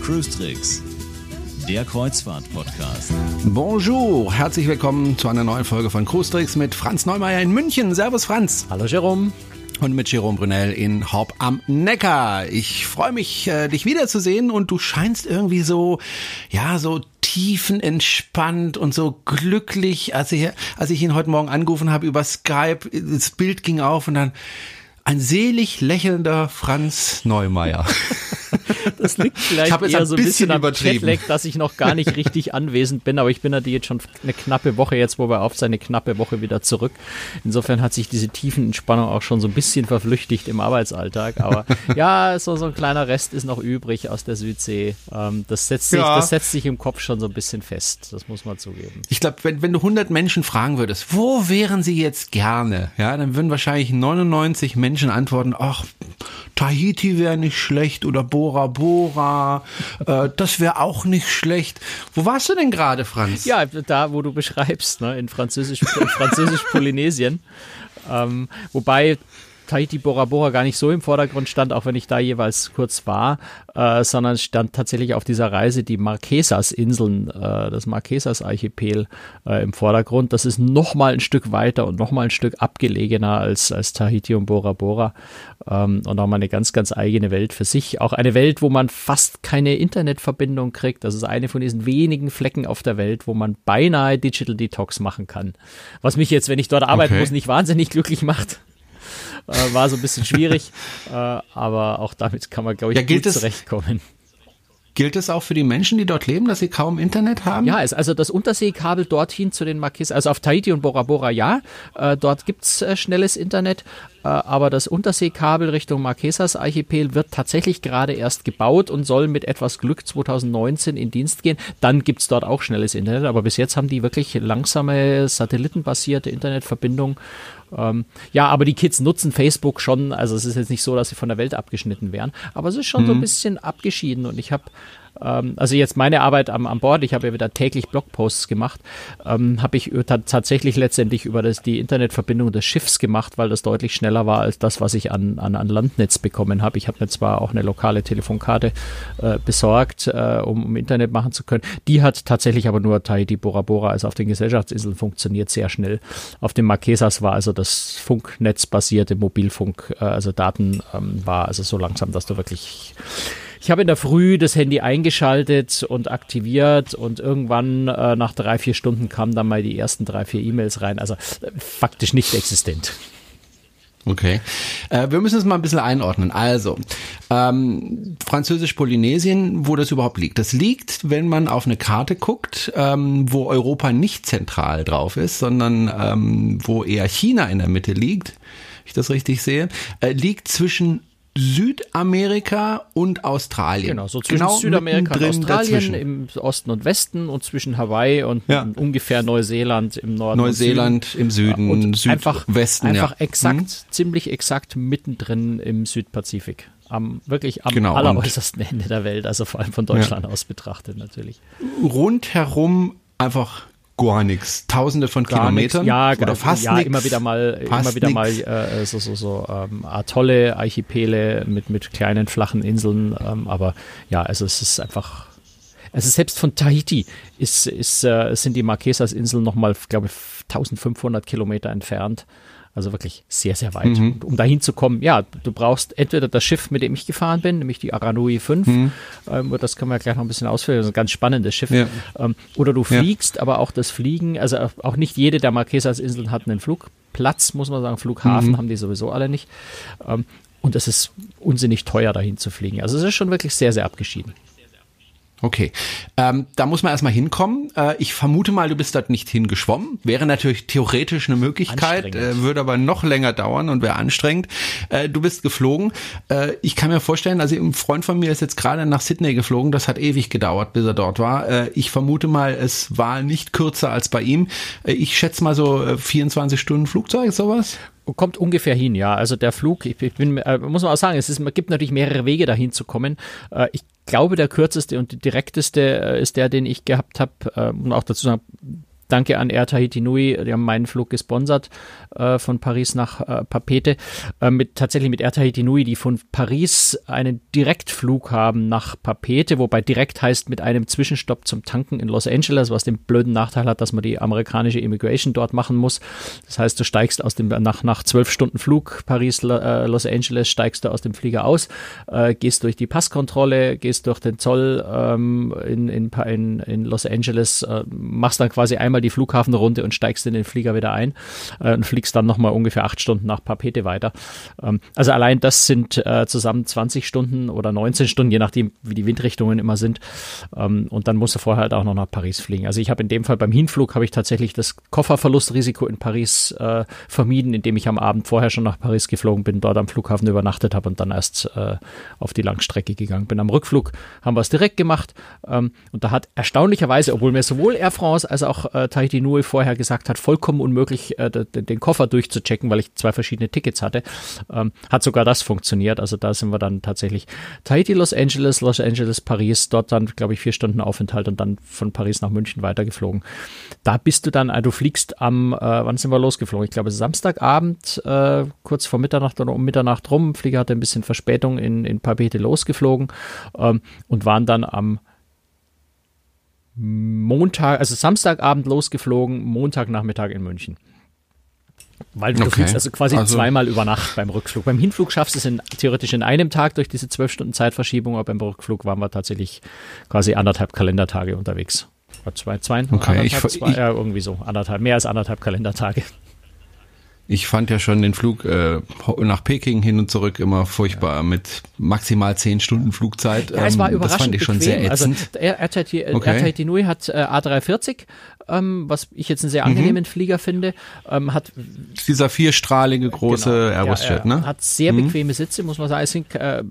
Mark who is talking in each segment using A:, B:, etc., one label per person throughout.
A: Cruise Tricks, der Kreuzfahrt-Podcast.
B: Bonjour, herzlich willkommen zu einer neuen Folge von Cruise Tricks mit Franz Neumeier in München. Servus Franz.
C: Hallo Jerome.
B: Und mit Jerome Brunel in Haupt am Neckar. Ich freue mich, äh, dich wiederzusehen und du scheinst irgendwie so, ja, so tiefenentspannt und so glücklich, als ich, als ich ihn heute Morgen angerufen habe über Skype, das Bild ging auf und dann ein selig lächelnder Franz Neumeier.
C: Das liegt vielleicht
B: ich
C: eher so ein bisschen am
B: übertrieben.
C: Jetlag, dass ich noch gar nicht richtig anwesend bin, aber ich bin natürlich jetzt schon eine knappe Woche jetzt, wo wir auf seine knappe Woche wieder zurück. Insofern hat sich diese tiefen Entspannung auch schon so ein bisschen verflüchtigt im Arbeitsalltag, aber ja, so, so ein kleiner Rest ist noch übrig aus der Südsee. Ähm, das, setzt sich,
B: Ja.
C: das setzt sich im Kopf schon so ein bisschen fest, das muss man zugeben.
B: Ich glaube, wenn, wenn du 100 Menschen fragen würdest, wo wären sie jetzt gerne? Ja, dann würden wahrscheinlich 99 Menschen antworten, ach, Tahiti wäre nicht schlecht oder Bora Bora, äh, das wäre auch nicht schlecht. Wo warst du denn gerade, Franz?
C: Ja, da, wo du beschreibst, ne, in Französisch, Französisch-Polynesien. ähm, wobei Tahiti Bora Bora gar nicht so im Vordergrund stand, auch wenn ich da jeweils kurz war, äh, sondern stand tatsächlich auf dieser Reise die Marquesas-Inseln, äh, das Marquesas-Archipel äh, im Vordergrund. Das ist noch mal ein Stück weiter und noch mal ein Stück abgelegener als, als Tahiti und Bora Bora ähm, und auch mal eine ganz, ganz eigene Welt für sich. Auch eine Welt, wo man fast keine Internetverbindung kriegt. Das ist eine von diesen wenigen Flecken auf der Welt, wo man beinahe Digital Detox machen kann. Was mich jetzt, wenn ich dort arbeiten
B: Okay.
C: muss, nicht wahnsinnig glücklich macht. Äh, war so ein bisschen schwierig, äh, aber auch damit kann man, glaube ich,
B: Ja, gilt
C: gut
B: es-
C: zurechtkommen.
B: Gilt es auch für die Menschen, die dort leben, dass sie kaum Internet haben?
C: Ja, es, also das Unterseekabel dorthin zu den Marquesas, also auf Tahiti und Bora Bora ja, äh, dort gibt's äh, schnelles Internet, aber das Unterseekabel Richtung Marquesas Archipel wird tatsächlich gerade erst gebaut und soll mit etwas Glück 2019 in Dienst gehen. Dann gibt's dort auch schnelles Internet, aber bis jetzt haben die wirklich langsame satellitenbasierte Internetverbindung. Ähm, ja, aber die Kids nutzen Facebook schon, also es ist jetzt nicht so, dass sie von der Welt abgeschnitten wären, aber es ist schon so ein bisschen abgeschieden und ich habe ähm, also jetzt meine Arbeit am, am Bord, ich habe ja wieder täglich Blogposts gemacht, ähm, habe ich ta- tatsächlich letztendlich über das, die Internetverbindung des Schiffs gemacht, weil das deutlich schneller war als das, was ich an, an, an Landnetz bekommen habe. Ich habe mir zwar auch eine lokale Telefonkarte äh, besorgt, äh, um, um Internet machen zu können. Die hat tatsächlich aber nur Tahiti Bora Bora, also auf den Gesellschaftsinseln funktioniert sehr schnell. Auf den Marquesas war also das Funknetzbasierte Mobilfunk, äh, also Daten ähm, war also so langsam, dass du wirklich ich habe in der Früh das Handy eingeschaltet und aktiviert und irgendwann äh, nach drei, vier Stunden kamen dann mal die ersten drei, vier E-Mails rein. Also äh, faktisch nicht existent.
B: Okay. Äh, wir müssen es mal ein bisschen einordnen. Also, ähm, Französisch-Polynesien, wo das überhaupt liegt. Das liegt, wenn man auf eine Karte guckt, ähm, wo Europa nicht zentral drauf ist, sondern ähm, wo eher China in der Mitte liegt, wenn ich das richtig sehe, äh, liegt zwischen Südamerika und Australien.
C: Genau, so zwischen Südamerika und Australien
B: dazwischen.
C: im Osten und Westen und zwischen Hawaii und
B: Ja.
C: ungefähr Neuseeland im Norden.
B: Neuseeland im Süden,
C: und einfach,
B: Südwesten.
C: einfach
B: ja.
C: exakt,
B: Mhm.
C: ziemlich exakt mittendrin im Südpazifik. Am, wirklich am
B: Genau,
C: alleräußersten Ende der Welt, also vor allem von Deutschland aus betrachtet natürlich.
B: rundherum einfach gar nichts. Tausende von
C: Gar
B: Kilometern
C: nix. Ja,
B: oder
C: gar-
B: fast
C: ja,
B: nix.
C: immer wieder mal, immer wieder mal
B: nix.
C: äh, so so so ähm, Atolle, Archipele mit mit kleinen flachen Inseln, ähm, aber ja, also es ist einfach also selbst von Tahiti ist, ist, äh, sind die Marquesas-Inseln nochmal, glaube ich, 1500 Kilometer entfernt. Also wirklich sehr, sehr weit.
B: Mhm.
C: Und um dahin zu kommen, ja, du brauchst entweder das Schiff, mit dem ich gefahren bin, nämlich die Aranui 5. Ähm, das können wir gleich noch ein bisschen ausführen. Das ist ein ganz spannendes Schiff.
B: Mhm. Ja.
C: Ähm, oder du
B: Ja.
C: fliegst, aber auch das Fliegen, also auch nicht jede der Marquesas-Inseln hat einen Flugplatz, muss man sagen. Flughafen
B: Mhm.
C: haben die sowieso alle nicht. Ähm, und es ist unsinnig teuer, dahin zu fliegen. Also es ist schon wirklich sehr, sehr abgeschieden.
B: Okay, ähm, da muss man erstmal hinkommen. Äh, ich vermute mal, du bist dort nicht hingeschwommen. Wäre natürlich theoretisch eine Möglichkeit, äh, würde aber noch länger dauern und wäre anstrengend. Äh, du bist geflogen. Äh, ich kann mir vorstellen, also ein Freund von mir ist jetzt gerade nach Sydney geflogen. Das hat ewig gedauert, bis er dort war. Äh, ich vermute mal, es war nicht kürzer als bei ihm. Äh, ich schätze mal so äh, 24 Stunden Flugzeug, sowas.
C: Kommt ungefähr hin, ja. Also der Flug, ich, ich bin, äh, muss man auch sagen, es ist, man gibt natürlich mehrere Wege dahin zu kommen. Äh, ich glaube, der kürzeste und direkteste äh, ist der, den ich gehabt habe. Äh, und auch dazu sagen, Danke an Air Tahiti Nui, die haben meinen Flug gesponsert äh, von Paris nach äh, Papete. Äh, mit, tatsächlich mit Air Tahiti Nui, die von Paris einen Direktflug haben nach Papete, wobei direkt heißt mit einem Zwischenstopp zum Tanken in Los Angeles, was den blöden Nachteil hat, dass man die amerikanische Immigration dort machen muss. Das heißt, du steigst aus dem nach nach zwölf Stunden Flug Paris äh, Los Angeles steigst du aus dem Flieger aus, äh, gehst durch die Passkontrolle, gehst durch den Zoll ähm, in, in, in, in Los Angeles, äh, machst dann quasi einmal die Flughafenrunde und steigst in den Flieger wieder ein äh, und fliegst dann nochmal ungefähr acht Stunden nach Papete weiter. Ähm, also allein das sind äh, zusammen 20 Stunden oder 19 Stunden, je nachdem, wie die Windrichtungen immer sind. Ähm, und dann musst du vorher halt auch noch nach Paris fliegen. Also ich habe in dem Fall beim Hinflug habe ich tatsächlich das Kofferverlustrisiko in Paris äh, vermieden, indem ich am Abend vorher schon nach Paris geflogen bin, dort am Flughafen übernachtet habe und dann erst äh, auf die Langstrecke gegangen bin. Am Rückflug haben wir es direkt gemacht ähm, und da hat erstaunlicherweise, obwohl mir sowohl Air France als auch Tahiti Nui vorher gesagt hat, vollkommen unmöglich, äh, den Koffer durchzuchecken, weil ich zwei verschiedene Tickets hatte, ähm, hat sogar das funktioniert. Also da sind wir dann tatsächlich Tahiti, Los Angeles, Los Angeles, Paris, dort dann, glaube ich, vier Stunden Aufenthalt und dann von Paris nach München weitergeflogen. Da bist du dann, äh, du fliegst am, äh, wann sind wir losgeflogen? Ich glaube Samstagabend, äh, kurz vor Mitternacht oder um Mitternacht rum. Flieger hatte ein bisschen Verspätung in, in Papete losgeflogen ähm, und waren dann am Montag, also Samstagabend losgeflogen, Montagnachmittag in München. Weil du okay. fliegst also quasi also, zweimal über Nacht beim Rückflug. Beim Hinflug schaffst du es in, theoretisch in einem Tag durch diese zwölf Stunden Zeitverschiebung, aber beim Rückflug waren wir tatsächlich quasi anderthalb Kalendertage unterwegs. Zwei, zwei,
B: okay, ich,
C: zwei,
B: ich,
C: ja, irgendwie so, anderthalb, mehr als anderthalb Kalendertage.
B: Ich fand ja schon den Flug äh, nach Peking hin und zurück immer furchtbar mit maximal zehn Stunden Flugzeit.
C: Ja, es war überraschend ähm, das fand ich schon sehr also, ätzend. Also, RTT, Nui hat äh, A340 ähm, was ich jetzt einen sehr angenehmen mhm. Flieger finde. Ähm, hat
B: dieser vierstrahlige große genau, Airbus-Jet,
C: ja,
B: ne?
C: Hat sehr mhm. bequeme Sitze, muss man sagen. Sind, äh,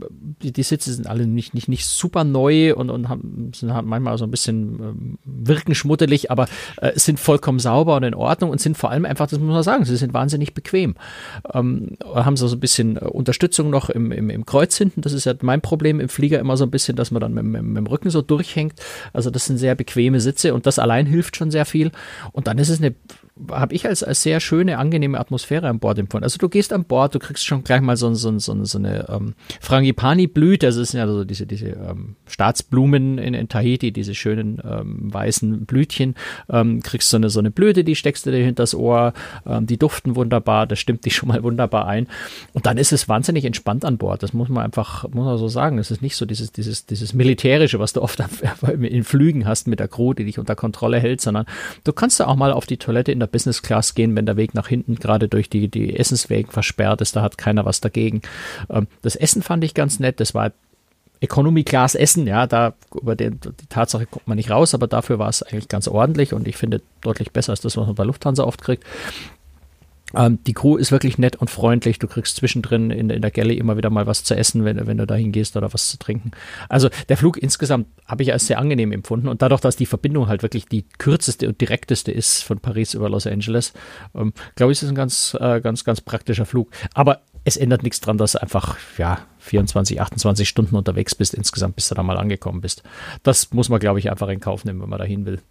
C: die, die, Sitze sind alle nicht, nicht, nicht super neu und, und haben, sind halt manchmal so ein bisschen ähm, wirken schmuddelig, aber äh, sind vollkommen sauber und in Ordnung und sind vor allem einfach, das muss man sagen, sie sind wahnsinnig bequem. Ähm, haben so, so ein bisschen äh, Unterstützung noch im, im, im Kreuz hinten. Das ist ja mein Problem im Flieger immer so ein bisschen, dass man dann mit, mit, mit dem Rücken so durchhängt. Also das sind sehr bequeme Sitze und das allein hilft schon sehr viel. Und dann ist es eine habe ich als, als sehr schöne, angenehme Atmosphäre an Bord empfunden. Also du gehst an Bord, du kriegst schon gleich mal so, so, so, so eine ähm, Frangipani-Blüte, also es sind ja so diese, diese ähm, Staatsblumen in, in Tahiti, diese schönen ähm, weißen Blütchen, ähm, kriegst so eine, so eine Blüte, die steckst du dir hinters Ohr, ähm, die duften wunderbar, das stimmt dich schon mal wunderbar ein. Und dann ist es wahnsinnig entspannt an Bord, das muss man einfach, muss man so sagen. Es ist nicht so dieses, dieses, dieses Militärische, was du oft in Flügen hast mit der Crew, die dich unter Kontrolle hält, sondern du kannst da auch mal auf die Toilette in der der Business Class gehen, wenn der Weg nach hinten gerade durch die, die Essenswegen versperrt ist, da hat keiner was dagegen. Ähm, das Essen fand ich ganz nett, das war Economy Class Essen, ja, da über den, die Tatsache kommt man nicht raus, aber dafür war es eigentlich ganz ordentlich und ich finde deutlich besser als das, was man bei Lufthansa oft kriegt. Ähm, die Crew ist wirklich nett und freundlich. Du kriegst zwischendrin in, in der Galley immer wieder mal was zu essen, wenn, wenn du dahin gehst oder was zu trinken. Also der Flug insgesamt habe ich als sehr angenehm empfunden. Und dadurch, dass die Verbindung halt wirklich die kürzeste und direkteste ist von Paris über Los Angeles, ähm, glaube ich, ist es ein ganz, äh, ganz, ganz praktischer Flug. Aber es ändert nichts dran, dass du einfach, ja, 24, 28 Stunden unterwegs bist insgesamt, bis du da mal angekommen bist. Das muss man, glaube ich, einfach in Kauf nehmen, wenn man dahin will.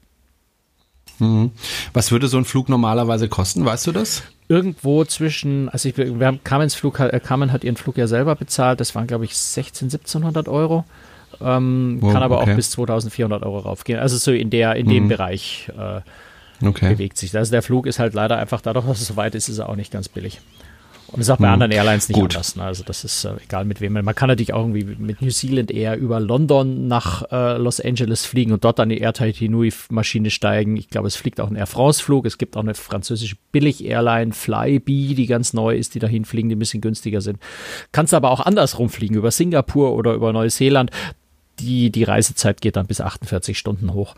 B: Mhm. Was würde so ein Flug normalerweise kosten, weißt du das?
C: Irgendwo zwischen, also ich, wir haben Carmen's Flug, äh, Carmen hat ihren Flug ja selber bezahlt, das waren glaube ich 16, 1700 Euro. Ähm, wow, kann aber okay. auch bis 2400 Euro raufgehen. Also so in der, in dem mhm. Bereich äh, okay. bewegt sich. Also der Flug ist halt leider einfach dadurch, dass es so weit ist, ist er auch nicht ganz billig. Und das ist auch bei hm. anderen Airlines nicht Gut. anders. Ne? Also das ist äh, egal mit wem. Man kann natürlich auch irgendwie mit New Zealand eher über London nach äh, Los Angeles fliegen und dort an die Air Tahiti Nui Maschine steigen. Ich glaube, es fliegt auch ein Air France Flug. Es gibt auch eine französische Billig-Airline, Flybe, die ganz neu ist, die dahin fliegen, die ein bisschen günstiger sind. Kannst aber auch andersrum fliegen, über Singapur oder über Neuseeland. Die, die Reisezeit geht dann bis 48 Stunden hoch.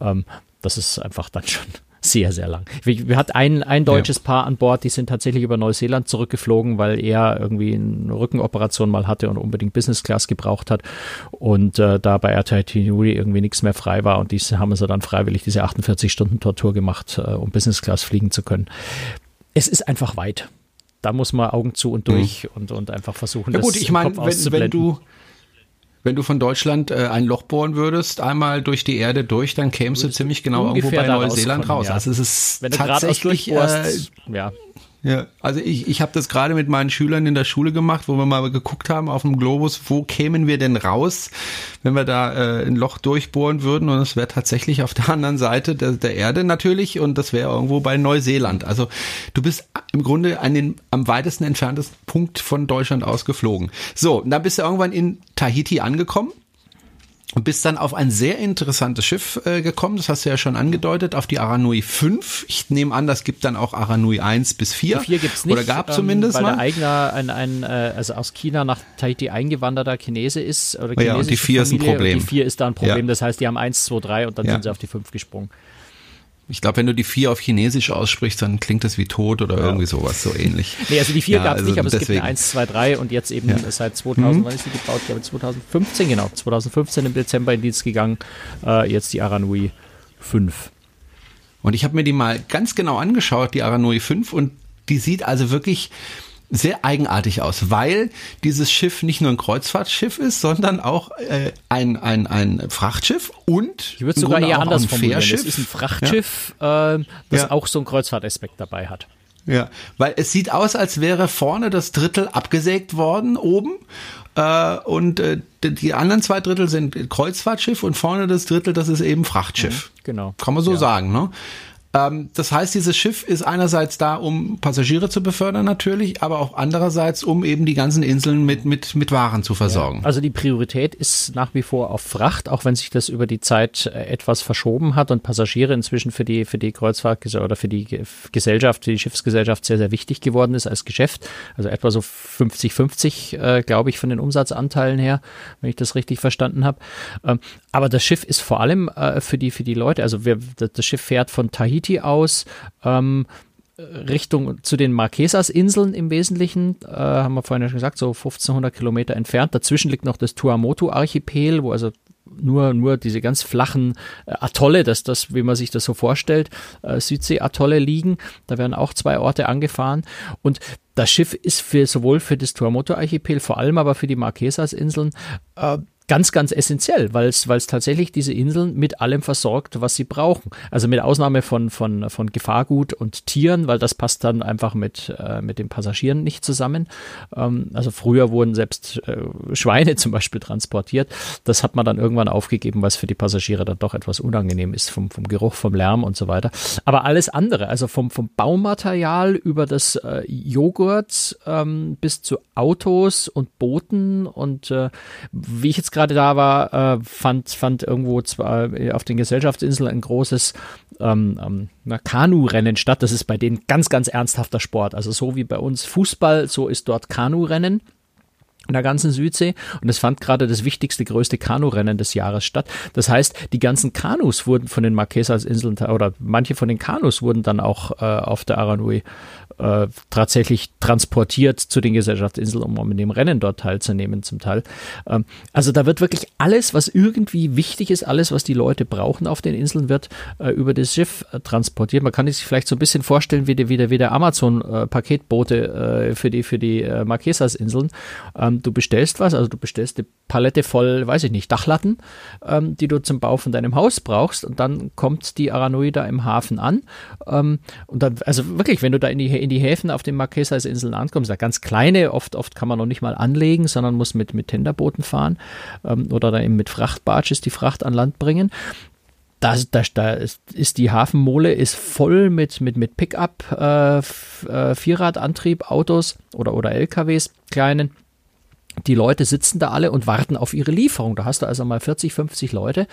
C: Ähm, das ist einfach dann schon sehr, sehr lang. Wir, hatten ein, ein deutsches ja. Paar an Bord, die sind tatsächlich über Neuseeland zurückgeflogen, weil er irgendwie eine Rückenoperation mal hatte und unbedingt Business Class gebraucht hat und äh, da bei Air Nui irgendwie nichts mehr frei war und die haben sie dann freiwillig diese 48 Stunden Tortur gemacht, äh, um Business Class fliegen zu können. Es ist einfach weit. Da muss man Augen zu und durch mhm. und, und einfach versuchen,
B: ja, gut, das ich meine, wenn, wenn du Wenn du von Deutschland äh, ein Loch bohren würdest, einmal durch die Erde durch, dann kämst du ziemlich genau irgendwo bei Neuseeland raus.
C: Ja.
B: Also es ist
C: Wenn
B: tatsächlich äh,
C: ja.
B: Ja, also ich, ich habe das gerade mit meinen Schülern in der Schule gemacht, wo wir mal geguckt haben auf dem Globus, wo kämen wir denn raus, wenn wir da äh, ein Loch durchbohren würden und es wäre tatsächlich auf der anderen Seite der, der Erde natürlich und das wäre irgendwo bei Neuseeland. Also du bist im Grunde an den am weitesten entferntesten Punkt von Deutschland aus geflogen. So, dann bist du irgendwann in Tahiti angekommen bist dann auf ein sehr interessantes Schiff äh, gekommen, das hast du ja schon angedeutet, auf die Aranui 5. Ich nehme an, das gibt dann auch Aranui 1 bis 4.
C: Die 4 gibt's nicht.
B: Oder gab zumindest
C: weil
B: mal.
C: der Eigner ein, ein äh, also aus China nach Tahiti eingewanderter Chinese ist. Oder
B: ja, und die
C: chinesische
B: 4 ist ein
C: Familie.
B: Problem.
C: Die 4 ist da ein Problem.
B: Ja.
C: Das heißt, die haben 1, 2, 3 und dann
B: Ja.
C: sind sie auf die 5 gesprungen.
B: Ich glaube, wenn du die 4 auf Chinesisch aussprichst, dann klingt das wie tot oder irgendwie sowas, so ähnlich.
C: Nee, also die 4
B: Ja,
C: gab's
B: also
C: nicht, aber es gibt
B: deswegen.
C: eine 1, 2, 3 und jetzt eben
B: Ja. Mhm.
C: seit 2000, wann ist sie gebaut? Ich glaube 2015, genau. 2015 im Dezember in Dienst gegangen. Äh, jetzt die Aranui 5.
B: Und ich habe mir die mal ganz genau angeschaut, die Aranui 5, und die sieht also wirklich sehr eigenartig aus, weil dieses Schiff nicht nur ein Kreuzfahrtschiff ist, sondern auch äh, ein, ein, ein Frachtschiff und
C: Ich würde sogar
B: Grunde
C: eher anders
B: ein
C: formulieren. Es ist ein Frachtschiff, äh, das
B: Ja.
C: auch so einen Kreuzfahrtaspekt dabei hat.
B: Ja, weil es sieht aus, als wäre vorne das Drittel abgesägt worden oben äh, und äh, die- die anderen zwei Drittel sind Kreuzfahrtschiff und vorne das Drittel, das ist eben Frachtschiff.
C: Genau.
B: Kann man so sagen, ne? Ähm, das heißt, dieses Schiff ist einerseits da, um Passagiere zu befördern natürlich, aber auch andererseits, um eben die ganzen Inseln mit, mit, mit Waren zu versorgen.
C: Also die Priorität ist nach wie vor auf Fracht, auch wenn sich das über die Zeit äh, etwas verschoben hat und Passagiere inzwischen für die für die Kreuzfahrt oder für die Ge- Gesellschaft, für die Schiffsgesellschaft sehr sehr wichtig geworden ist als Geschäft. Also etwa so 50-50, äh, glaube ich, von den Umsatzanteilen her, wenn ich das richtig verstanden habe. Ähm, aber das Schiff ist vor allem äh, für die für die Leute. Also wir, das Schiff fährt von Tahiti aus. Ähm, Richtung zu den Marquesas-Inseln im Wesentlichen, äh, haben wir vorhin schon gesagt, so 1500 Kilometer entfernt. Dazwischen liegt noch das Tuamotu-Archipel, wo also nur, nur diese ganz flachen äh, Atolle, das, das, wie man sich das so vorstellt, äh, Südsee-Atolle liegen. Da werden auch zwei Orte angefahren. Und das Schiff ist für sowohl für das Tuamotu-Archipel, vor allem aber für die Marquesas-Inseln, äh, ganz, ganz essentiell, weil es, tatsächlich diese Inseln mit allem versorgt, was sie brauchen. Also mit Ausnahme von, von, von Gefahrgut und Tieren, weil das passt dann einfach mit, äh, mit den Passagieren nicht zusammen. Ähm, also früher wurden selbst äh, Schweine zum Beispiel transportiert. Das hat man dann irgendwann aufgegeben, es für die Passagiere dann doch etwas unangenehm ist vom, vom Geruch, vom Lärm und so weiter. Aber alles andere, also vom, vom Baumaterial über das äh, Joghurt ähm, bis zu Autos und Booten und äh, wie ich jetzt gerade da war, äh, fand, fand irgendwo zwar auf den Gesellschaftsinseln ein großes ähm, ähm, Kanu-Rennen statt. Das ist bei denen ganz, ganz ernsthafter Sport. Also so wie bei uns Fußball, so ist dort Kanu-Rennen in der ganzen Südsee und es fand gerade das wichtigste, größte Kanurennen des Jahres statt. Das heißt, die ganzen Kanus wurden von den Marquesas-Inseln oder manche von den Kanus wurden dann auch äh, auf der Aranui äh, tatsächlich transportiert zu den Gesellschaftsinseln, um in dem Rennen dort teilzunehmen zum Teil. Ähm, also da wird wirklich alles, was irgendwie wichtig ist, alles, was die Leute brauchen auf den Inseln, wird äh, über das Schiff äh, transportiert. Man kann sich vielleicht so ein bisschen vorstellen wie der, wie der, wie der Amazon-Paketboote äh, für die, für die äh, Marquesas-Inseln. Ähm, du bestellst was, also du bestellst eine Palette voll, weiß ich nicht, Dachlatten, ähm, die du zum Bau von deinem Haus brauchst und dann kommt die Aranui da im Hafen an ähm, und dann, also wirklich, wenn du da in die, in die Häfen auf den Marquesas-Inseln ankommst, da ganz kleine, oft, oft kann man noch nicht mal anlegen, sondern muss mit, mit Tenderbooten fahren ähm, oder da eben mit Frachtbarges die Fracht an Land bringen da, da, da ist, die Hafenmole ist voll mit, mit, mit Pickup, äh, äh, Vierradantrieb, Autos oder, oder LKWs, kleinen. Die Leute sitzen da alle und warten auf ihre Lieferung. Da hast du also mal 40, 50 Leute,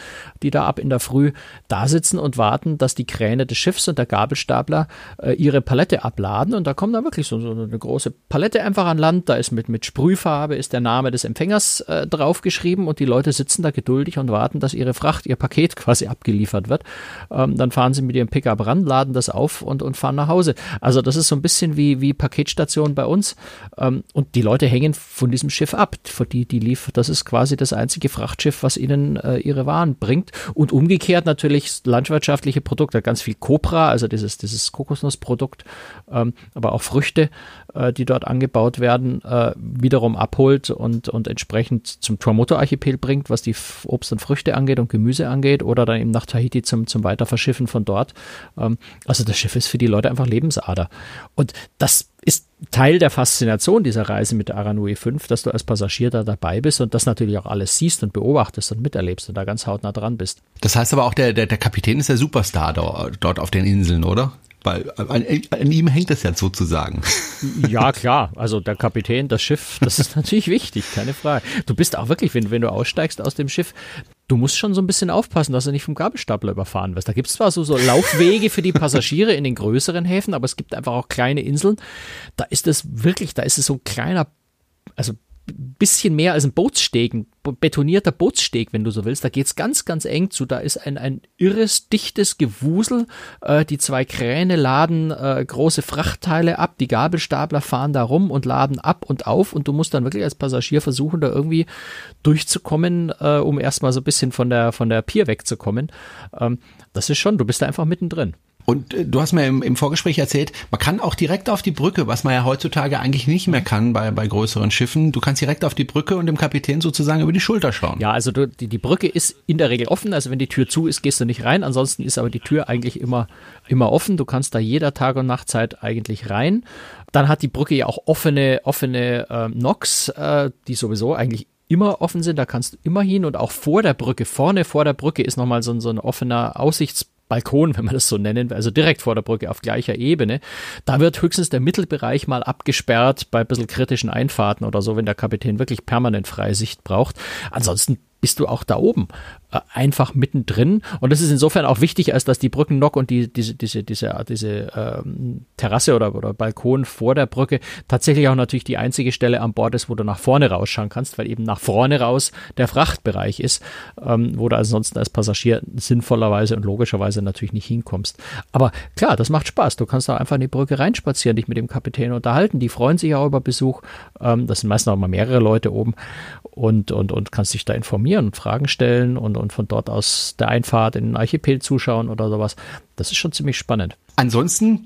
C: die da ab in der Früh da sitzen und warten, dass die Kräne des Schiffs und der Gabelstapler äh, ihre Palette abladen. Und da kommt da wirklich so, so eine große Palette einfach an Land. Da ist mit, mit Sprühfarbe ist der Name des Empfängers äh, draufgeschrieben und die Leute sitzen da geduldig und warten, dass ihre Fracht, ihr Paket quasi abgeliefert wird. Ähm, dann fahren sie mit ihrem Pickup ran, laden das auf und, und fahren nach Hause. Also das ist so ein bisschen wie, wie Paketstation bei uns. Ähm, und die Leute hängen von diesem Schiff ab. ab. Die, die lief, das ist quasi das einzige Frachtschiff, was ihnen äh, ihre Waren bringt. Und umgekehrt natürlich landwirtschaftliche Produkte, ganz viel Copra, also dieses, dieses Kokosnussprodukt, ähm, aber auch Früchte, äh, die dort angebaut werden, äh, wiederum abholt und, und entsprechend zum Tuamotu-Archipel bringt, was die Obst und Früchte angeht und Gemüse angeht, oder dann eben nach Tahiti zum, zum Weiterverschiffen von dort. Ähm, also das Schiff ist für die Leute einfach Lebensader. Und das ist Teil der Faszination dieser Reise mit der Aranui 5, dass du als Passagier da dabei bist und das natürlich auch alles siehst und beobachtest und miterlebst und da ganz hautnah dran bist.
B: Das heißt aber auch, der, der, der Kapitän ist der Superstar dort, dort auf den Inseln, oder? Weil an, an, ihm hängt es ja sozusagen.
C: Ja, klar. Also der Kapitän, das Schiff, das ist natürlich wichtig, keine Frage. Du bist auch wirklich, wenn, wenn du aussteigst aus dem Schiff, du musst schon so ein bisschen aufpassen, dass du nicht vom Gabelstapler überfahren wirst. Da gibt es zwar so, so Laufwege für die Passagiere in den größeren Häfen, aber es gibt einfach auch kleine Inseln. Da ist es wirklich, da ist es so ein kleiner, also bisschen mehr als ein Bootssteg, ein betonierter Bootssteg, wenn du so willst. Da geht's ganz, ganz eng zu. Da ist ein, ein irres, dichtes Gewusel. Äh, die zwei Kräne laden äh, große Frachtteile ab. Die Gabelstapler fahren da rum und laden ab und auf. Und du musst dann wirklich als Passagier versuchen, da irgendwie durchzukommen, äh, um erstmal so ein bisschen von der, von der Pier wegzukommen. Ähm, das ist schon, du bist da einfach mittendrin.
B: Und äh, du hast mir im, im, Vorgespräch erzählt, man kann auch direkt auf die Brücke, was man ja heutzutage eigentlich nicht mehr kann bei, bei größeren Schiffen. Du kannst direkt auf die Brücke und dem Kapitän sozusagen über die Schulter schauen.
C: Ja, also du, die, die Brücke ist in der Regel offen. Also wenn die Tür zu ist, gehst du nicht rein. Ansonsten ist aber die Tür eigentlich immer, immer offen. Du kannst da jeder Tag- und Nachtzeit eigentlich rein. Dann hat die Brücke ja auch offene, offene äh, Nox, äh, die sowieso eigentlich immer offen sind, da kannst du immer hin und auch vor der Brücke, vorne vor der Brücke ist nochmal so, so ein offener Aussichtspunkt. Balkon, wenn man das so nennen will, also direkt vor der Brücke auf gleicher Ebene. Da wird höchstens der Mittelbereich mal abgesperrt bei ein bisschen kritischen Einfahrten oder so, wenn der Kapitän wirklich permanent freie Sicht braucht. Ansonsten bist du auch da oben einfach mittendrin. Und das ist insofern auch wichtig, als dass die Brückennock und die, diese, diese, diese, diese ähm, Terrasse oder, oder Balkon vor der Brücke tatsächlich auch natürlich die einzige Stelle an Bord ist, wo du nach vorne rausschauen kannst, weil eben nach vorne raus der Frachtbereich ist, ähm, wo du ansonsten als Passagier sinnvollerweise und logischerweise natürlich nicht hinkommst. Aber klar, das macht Spaß. Du kannst auch einfach in die Brücke reinspazieren, dich mit dem Kapitän unterhalten. Die freuen sich auch über Besuch. Ähm, das sind meistens auch mal mehrere Leute oben und, und, und kannst dich da informieren und Fragen stellen und, und von dort aus der Einfahrt in den Archipel zuschauen oder sowas. Das ist schon ziemlich spannend.
B: Ansonsten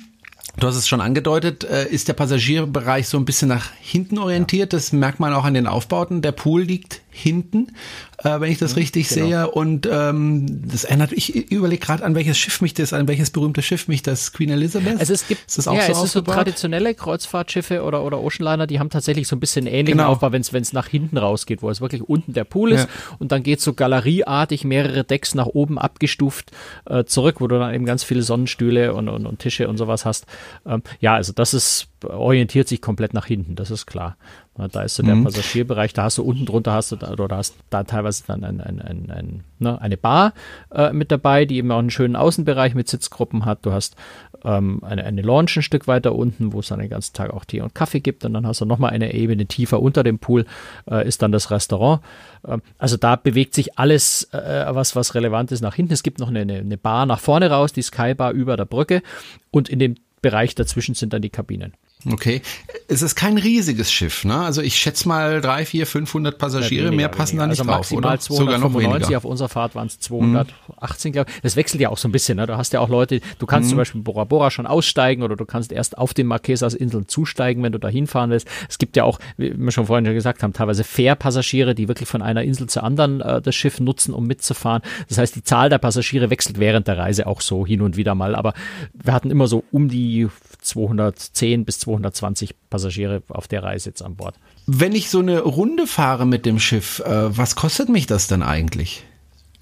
B: Du hast es schon angedeutet, äh, ist der Passagierbereich so ein bisschen nach hinten orientiert. Das merkt man auch an den Aufbauten. Der Pool liegt hinten, äh, wenn ich das mhm, richtig genau. sehe. Und ähm, das erinnert, ich überlege gerade, an welches Schiff mich das, an welches berühmte Schiff mich das Queen Elizabeth.
C: Also es gibt, ist das auch ja, so es ist so traditionelle Kreuzfahrtschiffe oder, oder Oceanliner, die haben tatsächlich so ein bisschen ähnlichen genau. Aufbau, wenn es nach hinten rausgeht, wo es wirklich unten der Pool ist ja. und dann geht so galerieartig mehrere Decks nach oben abgestuft äh, zurück, wo du dann eben ganz viele Sonnenstühle und, und, und Tische und sowas hast. Ähm, ja, also das ist orientiert sich komplett nach hinten, das ist klar. Da ist so der mhm. Passagierbereich, da hast du unten drunter hast du da, oder hast da teilweise dann ein, ein, ein, ein ne, eine Bar äh, mit dabei, die eben auch einen schönen Außenbereich mit Sitzgruppen hat. Du hast ähm, eine, eine Lounge ein Stück weiter unten, wo es dann den ganzen Tag auch Tee und Kaffee gibt und dann hast du nochmal eine Ebene tiefer unter dem Pool, äh, ist dann das Restaurant. Ähm, also da bewegt sich alles, äh, was, was relevant ist, nach hinten. Es gibt noch eine, eine Bar nach vorne raus, die Skybar über der Brücke und in dem Bereich dazwischen sind dann die Kabinen.
B: Okay. Es ist kein riesiges Schiff, ne? Also ich schätze mal drei, vier, 500 Passagiere, weniger, mehr passen weniger. da nicht also drauf,
C: oder? 295, auf unserer Fahrt waren es 218, mhm. glaube ich. Das wechselt ja auch so ein bisschen, ne? Du hast ja auch Leute, du kannst mhm. zum Beispiel Bora Bora schon aussteigen oder du kannst erst auf den Marquesas Inseln zusteigen, wenn du da hinfahren willst. Es gibt ja auch, wie wir schon vorhin schon gesagt haben, teilweise Fährpassagiere, die wirklich von einer Insel zur anderen äh, das Schiff nutzen, um mitzufahren. Das heißt, die Zahl der Passagiere wechselt während der Reise auch so hin und wieder mal, aber wir hatten immer so um die 210 bis 220 Passagiere auf der Reise jetzt an Bord.
B: Wenn ich so eine Runde fahre mit dem Schiff, äh, was kostet mich das denn eigentlich?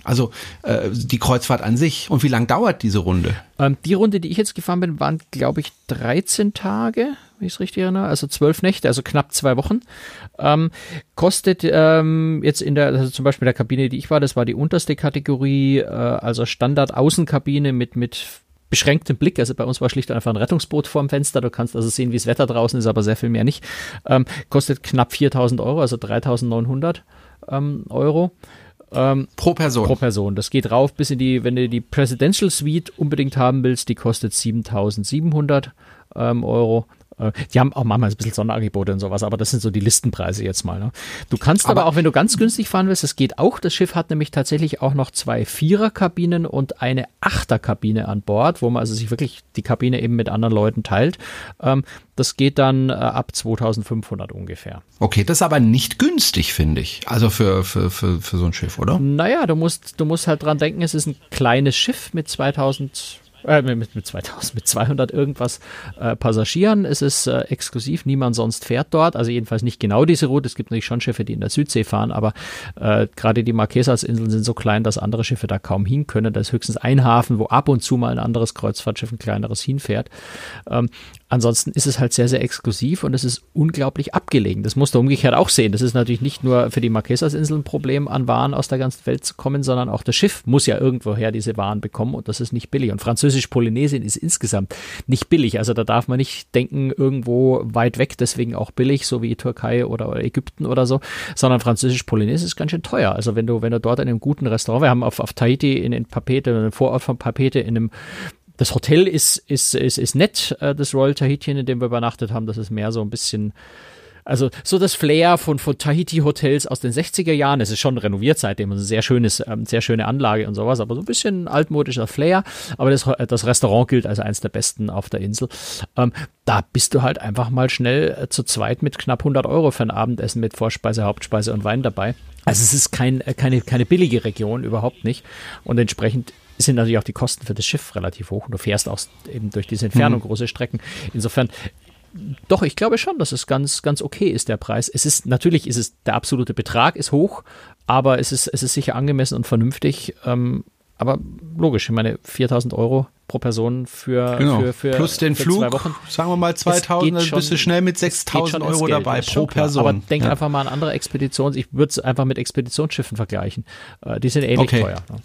B: Also äh, die Kreuzfahrt an sich. Und wie lang dauert diese Runde?
C: Ähm, die Runde, die ich jetzt gefahren bin, waren, glaube ich, 13 Tage, wenn ich es richtig erinnere. Also zwölf Nächte, also knapp zwei Wochen. Ähm, kostet ähm, jetzt in der, also zum Beispiel der Kabine, die ich war, das war die unterste Kategorie, äh, also Standard-Außenkabine mit, mit beschränktem Blick. Also bei uns war schlicht einfach ein Rettungsboot vorm Fenster. Du kannst also sehen, wie das Wetter draußen ist, aber sehr viel mehr nicht. Ähm, kostet knapp 4000 Euro, also 3900 ähm, Euro.
B: Ähm, pro Person.
C: Pro Person. Das geht rauf bis in die, wenn du die Presidential Suite unbedingt haben willst, die kostet 7700 ähm, Euro. Äh, die haben auch manchmal ein bisschen Sonderangebote und sowas, aber das sind so die Listenpreise jetzt mal. Ne? Du kannst aber, aber, auch, wenn du ganz günstig fahren willst, das geht auch. Das Schiff hat nämlich tatsächlich auch noch zwei Viererkabinen und eine Achterkabine an Bord, wo man also sich wirklich die Kabine eben mit anderen Leuten teilt. Ähm, das geht dann äh, ab 2500 ungefähr.
B: Okay, das ist aber nicht günstig, finde ich. Also für, für, für, für so ein Schiff, oder?
C: Naja, du musst, du musst halt dran denken, es ist ein kleines Schiff mit 2000 äh, mit, mit 2000, mit 200 irgendwas äh, Passagieren. Es ist äh, exklusiv, niemand sonst fährt dort, also jedenfalls nicht genau diese Route. Es gibt natürlich schon Schiffe, die in der Südsee fahren, aber äh, gerade die Marquesas-Inseln sind so klein, dass andere Schiffe da kaum hin können. Da ist höchstens ein Hafen, wo ab und zu mal ein anderes Kreuzfahrtschiff, ein kleineres hinfährt. Ähm, ansonsten ist es halt sehr, sehr exklusiv und es ist unglaublich abgelegen. Das musst du umgekehrt auch sehen. Das ist natürlich nicht nur für die Marquesas-Inseln ein Problem, an Waren aus der ganzen Welt zu kommen, sondern auch das Schiff muss ja irgendwoher diese Waren bekommen und das ist nicht billig. Und Französisch Französisch-Polynesien ist insgesamt nicht billig. Also da darf man nicht denken, irgendwo weit weg, deswegen auch billig, so wie Türkei oder, oder Ägypten oder so, sondern Französisch-Polynesien ist ganz schön teuer. Also wenn du, wenn du dort in einem guten Restaurant, wir haben auf, auf Tahiti in, in Papete, in einem Vorort von Papete, in einem das Hotel ist, ist, ist, ist nett, äh, das Royal Tahitian, in dem wir übernachtet haben. Das ist mehr so ein bisschen also so das Flair von, von Tahiti-Hotels aus den 60er Jahren. Es ist schon renoviert seitdem, also sehr schönes, ähm, sehr schöne Anlage und sowas, aber so ein bisschen altmodischer Flair. Aber das, das Restaurant gilt als eines der besten auf der Insel. Ähm, da bist du halt einfach mal schnell äh, zu zweit mit knapp 100 Euro für ein Abendessen mit Vorspeise, Hauptspeise und Wein dabei. Also es ist kein, äh, keine, keine billige Region, überhaupt nicht. Und entsprechend sind natürlich auch die Kosten für das Schiff relativ hoch und du fährst auch eben durch diese Entfernung mhm. große Strecken. Insofern doch, ich glaube schon, dass es ganz, ganz okay ist, der Preis. Es ist, natürlich ist es, der absolute Betrag ist hoch, aber es ist, es ist sicher angemessen und vernünftig. Ähm, aber logisch, ich meine, 4000 Euro pro Person für,
B: genau.
C: für, für
B: plus den
C: für
B: Flug, sagen wir mal 2000, dann bist du schnell mit 6000 Euro Geld, dabei pro Person.
C: Aber denk ja. einfach mal an andere Expeditionen. Ich würde es einfach mit Expeditionsschiffen vergleichen. Äh, die sind ähnlich okay. teuer. Ne?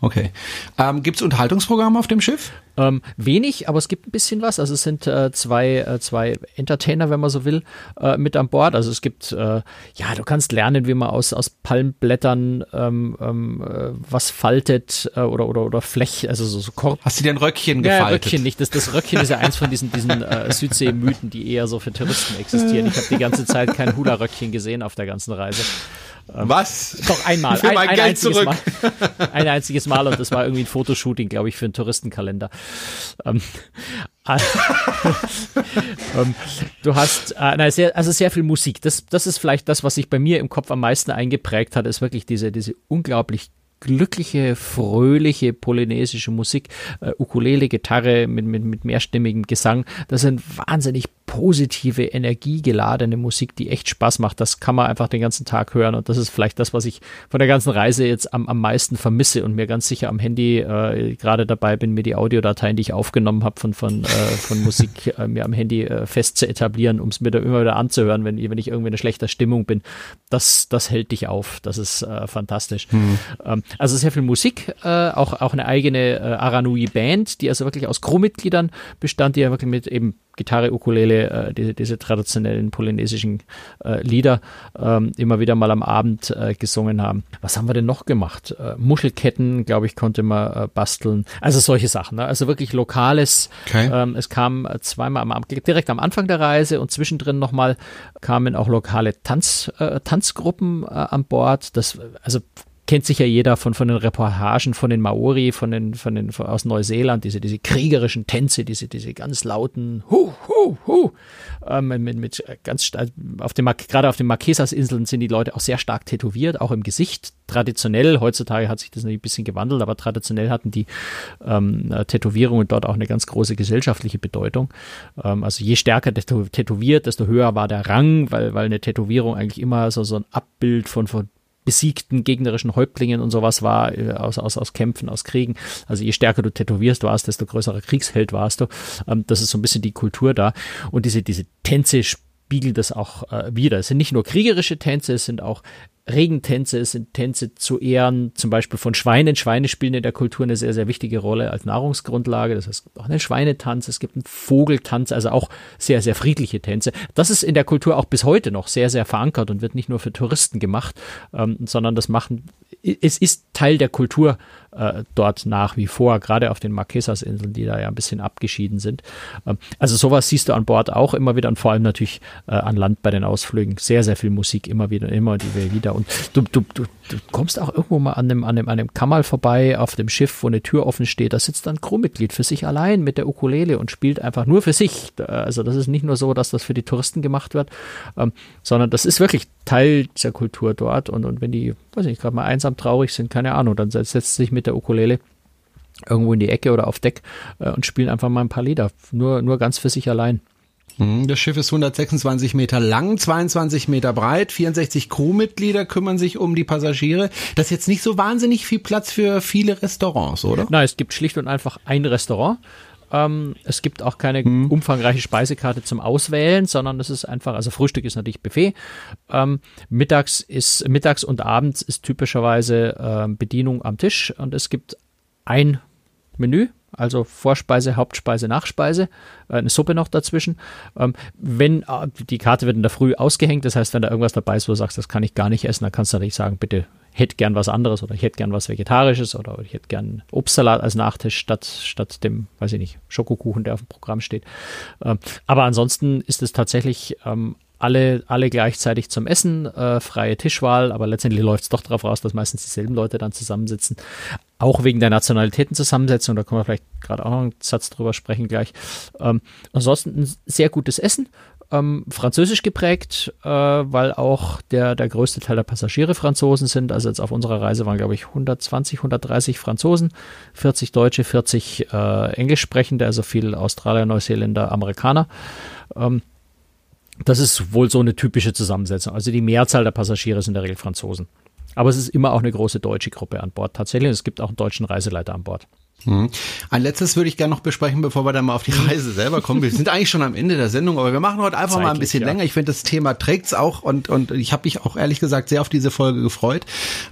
B: Okay. Ähm, gibt es Unterhaltungsprogramme auf dem Schiff?
C: Ähm, wenig, aber es gibt ein bisschen was. Also es sind äh, zwei, äh, zwei Entertainer, wenn man so will, äh, mit an Bord. Also es gibt, äh, ja, du kannst lernen, wie man aus, aus Palmblättern ähm, ähm äh, was faltet äh, oder, oder, oder Flech, also so, so Korb.
B: Hast du dir ein Röckchen gefaltet? Ja,
C: Röckchen nicht. Das, das Röckchen ist ja eins von diesen, diesen Südsee-Mythen, die eher so für Touristen existieren. Ich habe die ganze Zeit kein Hula-Röckchen gesehen auf der ganzen Reise.
B: Ähm, Was?
C: Doch einmal.
B: Für mein
C: ein, ein
B: Geld zurück.
C: Mal. Ein einziges Mal und das war irgendwie ein Fotoshooting, glaube ich, für einen Touristenkalender. Ähm, ähm, du hast äh, nein, sehr, also sehr viel Musik. Das, das ist vielleicht das, was sich bei mir im Kopf am meisten eingeprägt hat, ist wirklich diese, diese unglaublich glückliche, fröhliche polynesische Musik, äh, Ukulele, Gitarre mit, mit, mit mehrstimmigem Gesang. Das sind wahnsinnig positive, energiegeladene Musik, die echt Spaß macht. Das kann man einfach den ganzen Tag hören und das ist vielleicht das, was ich von der ganzen Reise jetzt am, am meisten vermisse und mir ganz sicher am Handy äh, gerade dabei bin, mir die Audiodateien, die ich aufgenommen habe von, von, äh, von Musik, äh, mir am Handy äh, fest zu etablieren, um es mir da immer wieder anzuhören, wenn, wenn ich irgendwie in einer schlechter Stimmung bin. Das, das hält dich auf. Das ist äh, fantastisch. Mhm. Ähm, also sehr viel Musik, äh, auch, auch eine eigene äh, Aranui Band, die also wirklich aus Crewmitgliedern bestand, die ja wirklich mit eben Gitarre, Ukulele, äh, diese, diese traditionellen polynesischen äh, Lieder ähm, immer wieder mal am Abend äh, gesungen haben. Was haben wir denn noch gemacht? Äh, Muschelketten, glaube ich, konnte man äh, basteln. Also solche Sachen. Ne? Also wirklich Lokales. Okay. Ähm, es kam äh, zweimal am, direkt am Anfang der Reise und zwischendrin nochmal kamen auch lokale Tanz, Tanzgruppen an Bord. Das, also kennt sich ja jeder von, von den Reportagen von den Maori, von den, von den, von, aus Neuseeland, diese, diese kriegerischen Tänze, diese, diese ganz lauten Hu, Hu, Hu, ähm, mit, mit ganz, auf dem, gerade auf den Marquesas-Inseln sind die Leute auch sehr stark tätowiert, auch im Gesicht. Traditionell, heutzutage hat sich das ein bisschen gewandelt, aber traditionell hatten die ähm, Tätowierungen dort auch eine ganz große gesellschaftliche Bedeutung. Ähm, also je stärker tätowiert, desto höher war der Rang, weil, weil eine Tätowierung eigentlich immer so, so ein Abbild von, von besiegten gegnerischen Häuptlingen und sowas war, äh, aus, aus, aus Kämpfen, aus Kriegen. Also je stärker du tätowierst warst, desto größerer Kriegsheld warst du. Ähm, das ist so ein bisschen die Kultur da. Und diese, diese Tänze spiegelt das auch äh, wieder. Es sind nicht nur kriegerische Tänze, es sind auch Regentänze, es sind Tänze zu Ehren zum Beispiel von Schweinen. Schweine spielen in der Kultur eine sehr, sehr wichtige Rolle als Nahrungsgrundlage. Das heißt, es gibt auch einen Schweinetanz, es gibt einen Vogeltanz, also auch sehr, sehr friedliche Tänze. Das ist in der Kultur auch bis heute noch sehr, sehr verankert und wird nicht nur für Touristen gemacht, ähm, sondern das machen, es ist Teil der Kultur äh, dort nach wie vor, gerade auf den Marquesas-Inseln, die da ja ein bisschen abgeschieden sind. Ähm, also sowas siehst du an Bord auch immer wieder und vor allem natürlich äh, an Land bei den Ausflügen. Sehr, sehr viel Musik immer wieder, immer wieder. Und du, du, du, du kommst auch irgendwo mal an dem, an dem, an dem Kammerl vorbei auf dem Schiff, wo eine Tür offen steht. Da sitzt dann Crewmitglied für sich allein mit der Ukulele und spielt einfach nur für sich. Also das ist nicht nur so, dass das für die Touristen gemacht wird, ähm, sondern das ist wirklich Teil dieser Kultur dort. Und, und wenn die, weiß ich, gerade mal einsam traurig sind, keine Ahnung, dann setzt sich mit der Ukulele irgendwo in die Ecke oder auf Deck äh, und spielen einfach mal ein paar Lieder. Nur, nur ganz für sich allein.
B: Mhm, das Schiff ist 126 Meter lang, 22 Meter breit, 64 Crewmitglieder kümmern sich um die Passagiere. Das ist jetzt nicht so wahnsinnig viel Platz für viele Restaurants, oder?
C: Nein, es gibt schlicht und einfach ein Restaurant. Ähm, es gibt auch keine hm. umfangreiche Speisekarte zum Auswählen, sondern es ist einfach, also Frühstück ist natürlich Buffet. Ähm, mittags ist, mittags und abends ist typischerweise äh, Bedienung am Tisch und es gibt ein Menü, also Vorspeise, Hauptspeise, Nachspeise, äh, eine Suppe noch dazwischen. Ähm, wenn äh, die Karte wird in der Früh ausgehängt, das heißt, wenn da irgendwas dabei ist, wo du sagst, das kann ich gar nicht essen, dann kannst du natürlich sagen, bitte hätte gern was anderes oder ich hätte gern was Vegetarisches oder ich hätte gern Obstsalat als Nachtisch statt, statt dem, weiß ich nicht, Schokokuchen, der auf dem Programm steht. Ähm, aber ansonsten ist es tatsächlich ähm, alle, alle gleichzeitig zum Essen, äh, freie Tischwahl, aber letztendlich läuft es doch darauf raus, dass meistens dieselben Leute dann zusammensitzen. Auch wegen der Nationalitätenzusammensetzung, da können wir vielleicht gerade auch noch einen Satz drüber sprechen gleich. Ähm, ansonsten ein sehr gutes Essen, ähm, französisch geprägt, äh, weil auch der, der größte Teil der Passagiere Franzosen sind. Also jetzt auf unserer Reise waren, glaube ich, 120, 130 Franzosen, 40 Deutsche, 40 äh, Englischsprechende, also viel Australier, Neuseeländer, Amerikaner. Ähm, das ist wohl so eine typische Zusammensetzung. Also die Mehrzahl der Passagiere sind in der Regel Franzosen. Aber es ist immer auch eine große deutsche Gruppe an Bord tatsächlich. Es gibt auch einen deutschen Reiseleiter an Bord.
B: Mhm. Ein letztes würde ich gerne noch besprechen, bevor wir dann mal auf die Reise selber kommen. Wir sind eigentlich schon am Ende der Sendung, aber wir machen heute einfach Zeitlich, mal ein bisschen ja. länger. Ich finde, das Thema trägt's auch und, und ich habe mich auch ehrlich gesagt sehr auf diese Folge gefreut,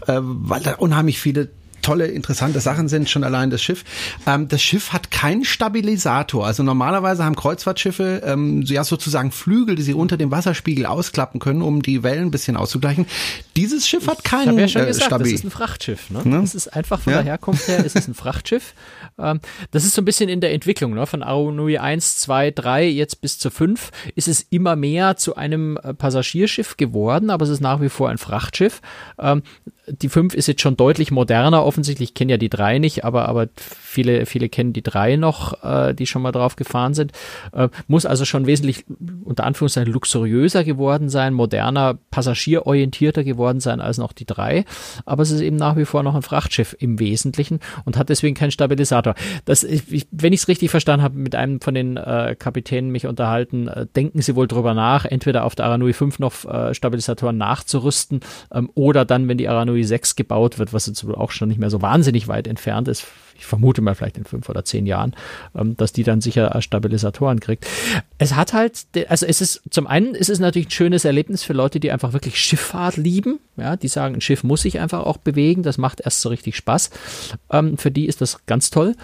B: äh, weil da unheimlich viele tolle, interessante Sachen sind, schon allein das Schiff. Ähm, das Schiff hat keinen Stabilisator. Also normalerweise haben Kreuzfahrtschiffe ähm, ja sozusagen Flügel, die sie unter dem Wasserspiegel ausklappen können, um die Wellen ein bisschen auszugleichen. Dieses Schiff hat keinen
C: ich ja schon äh, gesagt, Stabil. Das ist ein Frachtschiff. Ne? ne? Das ist einfach von ja? der Herkunft her, ist es ein Frachtschiff. Ähm, das ist so ein bisschen in der Entwicklung, ne? von Aonui 1, 2, 3, jetzt bis zu 5 ist es immer mehr zu einem äh, Passagierschiff geworden, aber es ist nach wie vor ein Frachtschiff. Ähm, die 5 ist jetzt schon deutlich moderner offensichtlich. Ich kenne ja die 3 nicht, aber, aber viele, viele kennen die 3 noch, äh, die schon mal drauf gefahren sind. Äh, muss also schon wesentlich, unter Anführungszeichen, luxuriöser geworden sein, moderner, passagierorientierter geworden sein als noch die 3. Aber es ist eben nach wie vor noch ein Frachtschiff im Wesentlichen und hat deswegen keinen Stabilisator. Das, ich, wenn ich es richtig verstanden habe, mit einem von den äh, Kapitänen mich unterhalten, äh, denken sie wohl drüber nach, entweder auf der Aranui 5 noch äh, Stabilisatoren nachzurüsten ähm, oder dann, wenn die Aranui January 6 gebaut wird, was jetzt auch schon nicht mehr so wahnsinnig weit entfernt ist, ich vermute mal vielleicht in fünf oder zehn Jahren, ähm, dass die dann sicher Stabilisatoren kriegt. Es hat halt, also es ist, zum einen ist es natürlich ein schönes Erlebnis für Leute, die einfach wirklich Schifffahrt lieben, ja, die sagen, ein Schiff muss sich einfach auch bewegen, das macht erst so richtig Spaß. Ähm, für die ist das ganz toll.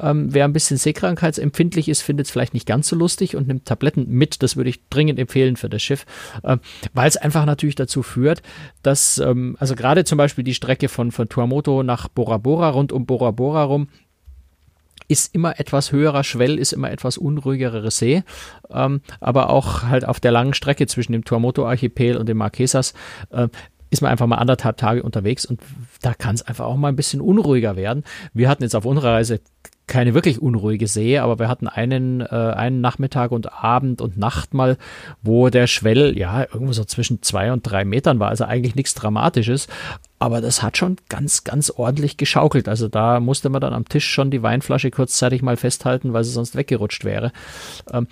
C: Ähm, wer ein bisschen seekrankheitsempfindlich ist, findet es vielleicht nicht ganz so lustig und nimmt Tabletten mit, das würde ich dringend empfehlen für das Schiff, ähm, weil es einfach natürlich dazu führt, dass, ähm, also gerade zum Beispiel die Strecke von, von Tuamoto nach Bora Bora, rund um Bora Bora rum, ist immer etwas höherer Schwell, ist immer etwas unruhigere See. Ähm, aber auch halt auf der langen Strecke zwischen dem Tuamoto-Archipel und dem Marquesas äh, ist man einfach mal anderthalb Tage unterwegs und da kann es einfach auch mal ein bisschen unruhiger werden. Wir hatten jetzt auf unserer Reise keine wirklich unruhige See, aber wir hatten einen, äh, einen Nachmittag und Abend und Nacht mal, wo der Schwell ja irgendwo so zwischen zwei und drei Metern war, also eigentlich nichts Dramatisches, aber das hat schon ganz, ganz ordentlich geschaukelt. Also da musste man dann am Tisch schon die Weinflasche kurzzeitig mal festhalten, weil sie sonst weggerutscht wäre. Ähm,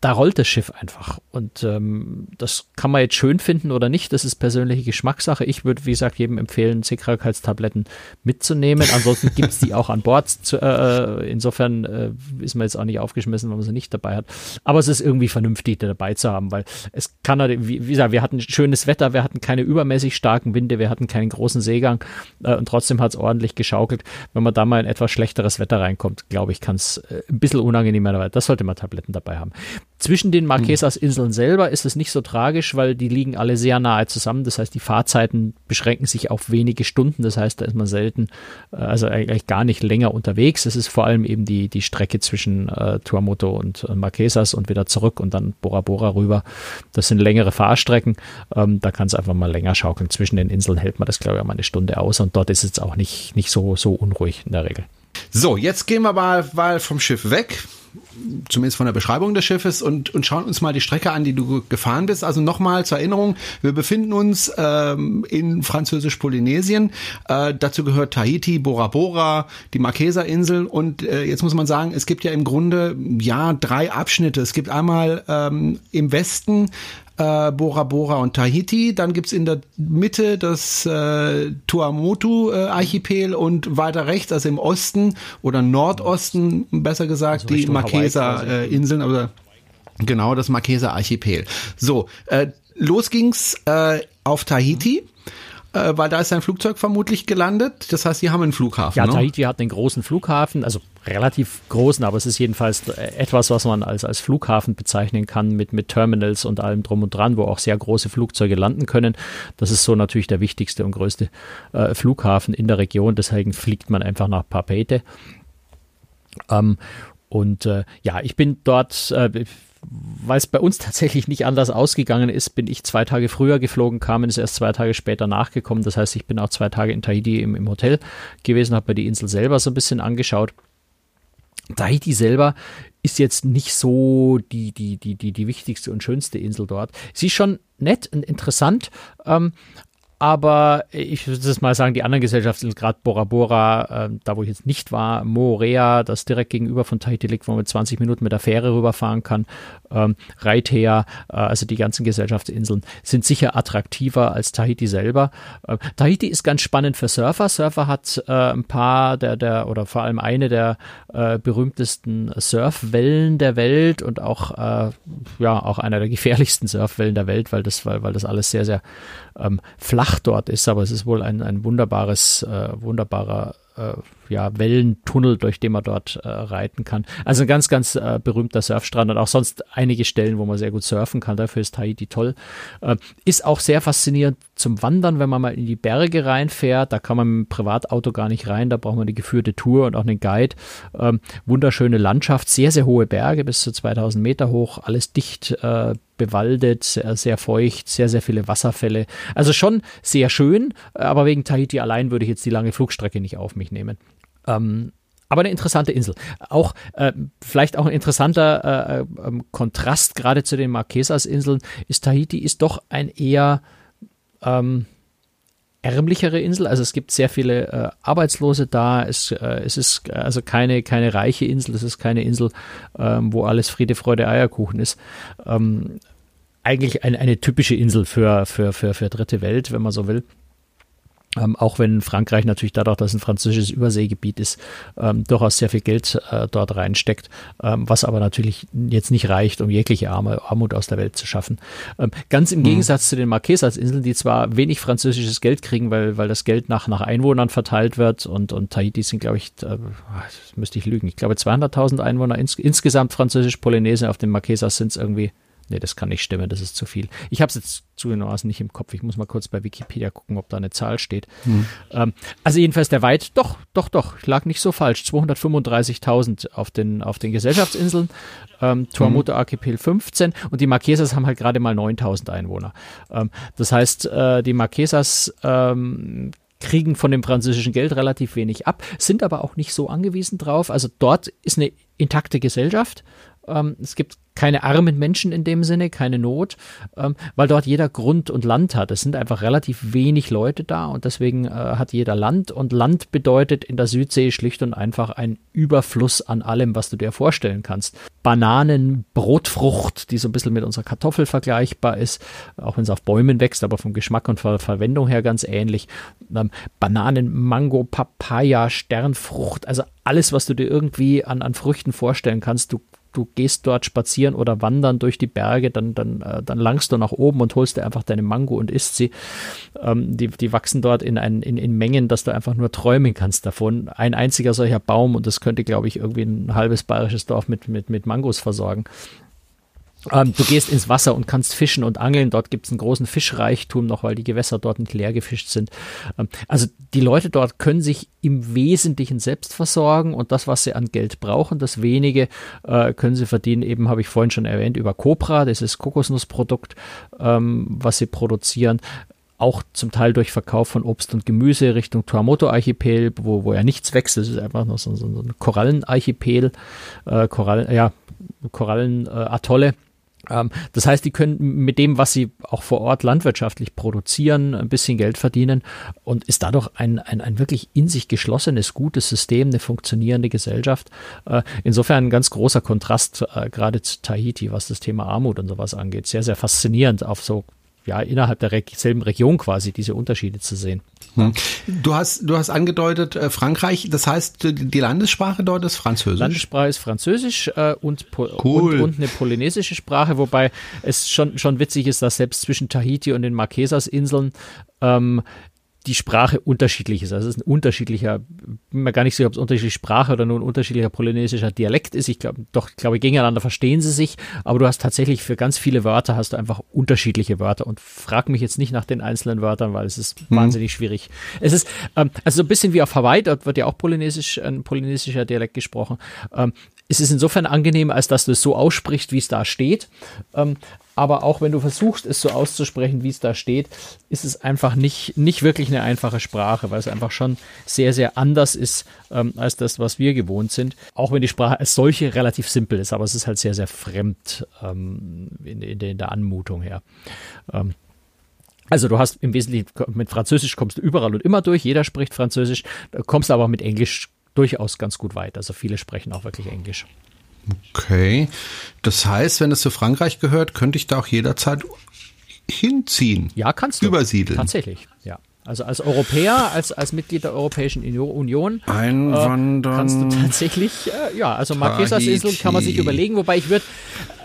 C: da rollt das Schiff einfach. Und ähm, das kann man jetzt schön finden oder nicht. Das ist persönliche Geschmackssache. Ich würde, wie gesagt, jedem empfehlen, Seekrankheitstabletten mitzunehmen. Ansonsten gibt's die auch an Bord. Zu, äh, insofern äh, ist man jetzt auch nicht aufgeschmissen, wenn man sie nicht dabei hat. Aber es ist irgendwie vernünftig, die dabei zu haben, weil es kann, wie, wie gesagt, wir hatten schönes Wetter, wir hatten keine übermäßig starken Winde, wir hatten keinen großen Seegang äh, und trotzdem hat's ordentlich geschaukelt. Wenn man da mal in etwas schlechteres Wetter reinkommt, glaube ich, kann es äh, ein bisschen unangenehmer, aber das sollte man Tabletten dabei haben Zwischen den Marquesas-Inseln selber ist es nicht so tragisch, weil die liegen alle sehr nahe zusammen. Das heißt, die Fahrzeiten beschränken sich auf wenige Stunden. Das heißt, da ist man selten, äh, also eigentlich gar nicht länger unterwegs. Es ist vor allem eben die, die Strecke zwischen äh, Tuamoto und äh, Marquesas und wieder zurück und dann Bora Bora rüber. Das sind längere Fahrstrecken. Ähm, da kann es einfach mal länger schaukeln. Zwischen den Inseln hält man das, glaube ich, mal eine Stunde aus und dort ist es auch nicht, nicht so, so unruhig in der Regel.
B: So, jetzt gehen wir mal, mal vom Schiff weg zumindest von der Beschreibung des Schiffes und, und schauen uns mal die Strecke an, die du gefahren bist. Also nochmal zur Erinnerung, wir befinden uns ähm, in Französisch-Polynesien. Äh, dazu gehört Tahiti, Bora Bora, die Marquesa-Inseln und äh, jetzt muss man sagen, es gibt ja im Grunde ja drei Abschnitte. Es gibt einmal ähm, im Westen äh, Bora Bora und Tahiti. Dann gibt's in der Mitte das äh, Tuamotu-Archipel äh, und weiter rechts, also im Osten oder Nordosten, besser gesagt, also die Marquesa-Inseln, äh, genau das Marquesa-Archipel. So, äh, los ging's äh, auf Tahiti. Mhm äh, weil da ist ein Flugzeug vermutlich gelandet. Das heißt, sie haben einen Flughafen.
C: Ja,
B: ne?
C: Tahiti hat einen großen Flughafen, also relativ großen, aber es ist jedenfalls etwas, was man als, als Flughafen bezeichnen kann, mit, mit Terminals und allem drum und dran, wo auch sehr große Flugzeuge landen können. Das ist so natürlich der wichtigste und größte äh, Flughafen in der Region. Deswegen fliegt man einfach nach Papeete. Ähm, und äh, ja, ich bin dort, äh, weil es bei uns tatsächlich nicht anders ausgegangen ist, bin ich zwei Tage früher geflogen, Carmen ist erst zwei Tage später nachgekommen. Das heißt, ich bin auch zwei Tage in Tahiti im, im Hotel gewesen, habe mir die Insel selber so ein bisschen angeschaut. Tahiti selber ist jetzt nicht so die, die, die, die, die wichtigste und schönste Insel dort. Sie ist schon nett und interessant, ähm, aber ich würde es mal sagen, die anderen Gesellschaften, gerade Bora Bora, äh, da wo ich jetzt nicht war, Moorea, das direkt gegenüber von Tahiti liegt, wo man mit 20 Minuten mit der Fähre rüberfahren kann, ähm, Reitea, äh, also die ganzen Gesellschaftsinseln, sind sicher attraktiver als Tahiti selber. Äh, Tahiti ist ganz spannend für Surfer. Surfer hat äh, ein paar der, der, oder vor allem eine der äh, berühmtesten Surfwellen der Welt und auch, äh, ja, auch einer der gefährlichsten Surfwellen der Welt, weil das, weil, weil das alles sehr, sehr ähm, flach dort ist, aber es ist wohl ein, ein wunderbares, äh, wunderbarer äh, ja, Wellentunnel, durch den man dort äh, reiten kann. Also ein ganz, ganz äh, berühmter Surfstrand und auch sonst einige Stellen, wo man sehr gut surfen kann. Dafür ist Tahiti toll. Äh, ist auch sehr faszinierend zum Wandern, wenn man mal in die Berge reinfährt. Da kann man mit dem Privatauto gar nicht rein. Da braucht man eine geführte Tour und auch einen Guide. Ähm, wunderschöne Landschaft, sehr, sehr hohe Berge, bis zu 2000 Meter hoch, alles dicht äh, bewaldet, sehr, sehr feucht, sehr, sehr viele Wasserfälle. Also schon sehr schön, aber wegen Tahiti allein würde ich jetzt die lange Flugstrecke nicht auf mich nehmen. Ähm, aber eine interessante Insel. Auch äh, vielleicht auch ein interessanter äh, äh, Kontrast gerade zu den Marquesas-Inseln ist Tahiti ist doch ein eher ähm, ärmlichere Insel. Also es gibt sehr viele äh, Arbeitslose da. Es, äh, es ist also keine, keine reiche Insel. Es ist keine Insel, ähm, wo alles Friede, Freude, Eierkuchen ist. Ähm, eigentlich ein, eine typische Insel für, für, für, für dritte Welt, wenn man so will. Ähm, auch wenn Frankreich natürlich dadurch, dass es ein französisches Überseegebiet ist, ähm, durchaus sehr viel Geld äh, dort reinsteckt, ähm, was aber natürlich jetzt nicht reicht, um jegliche Arme, Armut aus der Welt zu schaffen. Ähm, ganz im mhm. Gegensatz zu den Marquesas-Inseln, die zwar wenig französisches Geld kriegen, weil, weil das Geld nach, nach Einwohnern verteilt wird und, und Tahiti sind, glaube ich, äh, müsste ich lügen, ich glaube 200.000 Einwohner ins, insgesamt französisch-Polynesien, auf den Marquesas sind es irgendwie Nee, das kann nicht stimmen, das ist zu viel. Ich habe es jetzt zugegebenermaßen nicht im Kopf. Ich muss mal kurz bei Wikipedia gucken, ob da eine Zahl steht. Hm. Ähm, also jedenfalls der Weit, doch, doch, doch, ich lag nicht so falsch. 235.000 auf den, auf den Gesellschaftsinseln, ähm, Tuamotu hm. Archipel 15 und die Marquesas haben halt gerade mal 9.000 Einwohner. Ähm, das heißt, äh, die Marquesas ähm, kriegen von dem französischen Geld relativ wenig ab, sind aber auch nicht so angewiesen drauf. Also dort ist eine intakte Gesellschaft. Ähm, es gibt keine armen Menschen in dem Sinne, keine Not, ähm, weil dort jeder Grund und Land hat. Es sind einfach relativ wenig Leute da und deswegen äh, hat jeder Land und Land bedeutet in der Südsee schlicht und einfach ein Überfluss an allem, was du dir vorstellen kannst. Bananen, Brotfrucht, die so ein bisschen mit unserer Kartoffel vergleichbar ist, auch wenn es auf Bäumen wächst, aber vom Geschmack und Ver Verwendung her ganz ähnlich. Ähm, Bananen, Mango, Papaya, Sternfrucht, also alles, was du dir irgendwie an, an Früchten vorstellen kannst, du du gehst dort spazieren oder wandern durch die Berge, dann, dann, äh, dann langst du nach oben und holst dir einfach deine Mango und isst sie. Ähm, die, die wachsen dort in, ein, in, in Mengen, dass du einfach nur träumen kannst davon. Ein einziger solcher Baum und das könnte, glaube ich, irgendwie ein halbes bayerisches Dorf mit, mit, mit Mangos versorgen. Ähm, du gehst ins Wasser und kannst fischen und angeln. Dort gibt es einen großen Fischreichtum noch, weil die Gewässer dort nicht leer gefischt sind. Ähm, also die Leute dort können sich im Wesentlichen selbst versorgen und das, was sie an Geld brauchen, das wenige äh, können sie verdienen. Eben habe ich vorhin schon erwähnt über Copra, das ist Kokosnussprodukt, ähm, was sie produzieren auch zum Teil durch Verkauf von Obst und Gemüse Richtung Tuamoto-Archipel, wo, wo ja nichts wächst. Das ist einfach nur so, so, so ein Korallenarchipel, äh, Korallen, ja, Korallenatolle. Äh, das heißt, die können mit dem, was sie auch vor Ort landwirtschaftlich produzieren, ein bisschen Geld verdienen und ist dadurch ein, ein, ein wirklich in sich geschlossenes, gutes System, eine funktionierende Gesellschaft. Äh, insofern ein ganz großer Kontrast äh, gerade zu Tahiti, was das Thema Armut und sowas angeht. Sehr, sehr faszinierend auf so ja, innerhalb derselben Region quasi diese Unterschiede zu sehen.
B: Hm. Du hast, du hast angedeutet äh, Frankreich, das heißt, die Landessprache dort ist Französisch?
C: Landessprache ist Französisch äh, und, cool. und, und, eine polynesische Sprache, wobei es schon, schon witzig ist, dass selbst zwischen Tahiti und den Marquesas-Inseln ähm, die Sprache unterschiedlich ist. Also es ist ein unterschiedlicher, bin mir gar nicht sicher, ob es unterschiedliche Sprache oder nur ein unterschiedlicher polynesischer Dialekt ist. Ich glaube, doch, ich glaube, gegeneinander verstehen sie sich, aber du hast tatsächlich für ganz viele Wörter hast du einfach unterschiedliche Wörter und frag mich jetzt nicht nach den einzelnen Wörtern, weil es ist mhm. wahnsinnig schwierig. Es ist, ähm, also so ein bisschen wie auf Hawaii, dort wird ja auch polynesisch, ein polynesischer Dialekt gesprochen. Ähm, es ist insofern angenehm, als dass du es so aussprichst, wie es da steht. Ähm, aber auch wenn du versuchst, es so auszusprechen, wie es da steht, ist es einfach nicht, nicht wirklich eine einfache Sprache, weil es einfach schon sehr, sehr anders ist ähm, als das, was wir gewohnt sind. Auch wenn die Sprache als solche relativ simpel ist, aber es ist halt sehr, sehr fremd ähm, in, in, in, der Anmutung her. Ähm, also du hast im Wesentlichen mit Französisch kommst du überall und immer durch, jeder spricht Französisch, kommst aber mit Englisch durchaus ganz gut weit. Also viele sprechen auch wirklich Englisch.
B: Okay. Das heißt, wenn es zu Frankreich gehört, könnte ich da auch jederzeit hinziehen.
C: Ja, kannst du.
B: Übersiedeln.
C: Tatsächlich, ja. Also als Europäer, als, als Mitglied der Europäischen Union
B: Einwandern.
C: Äh, kannst du tatsächlich, äh, ja, also Marquesas-Inseln kann man sich überlegen, wobei ich würde,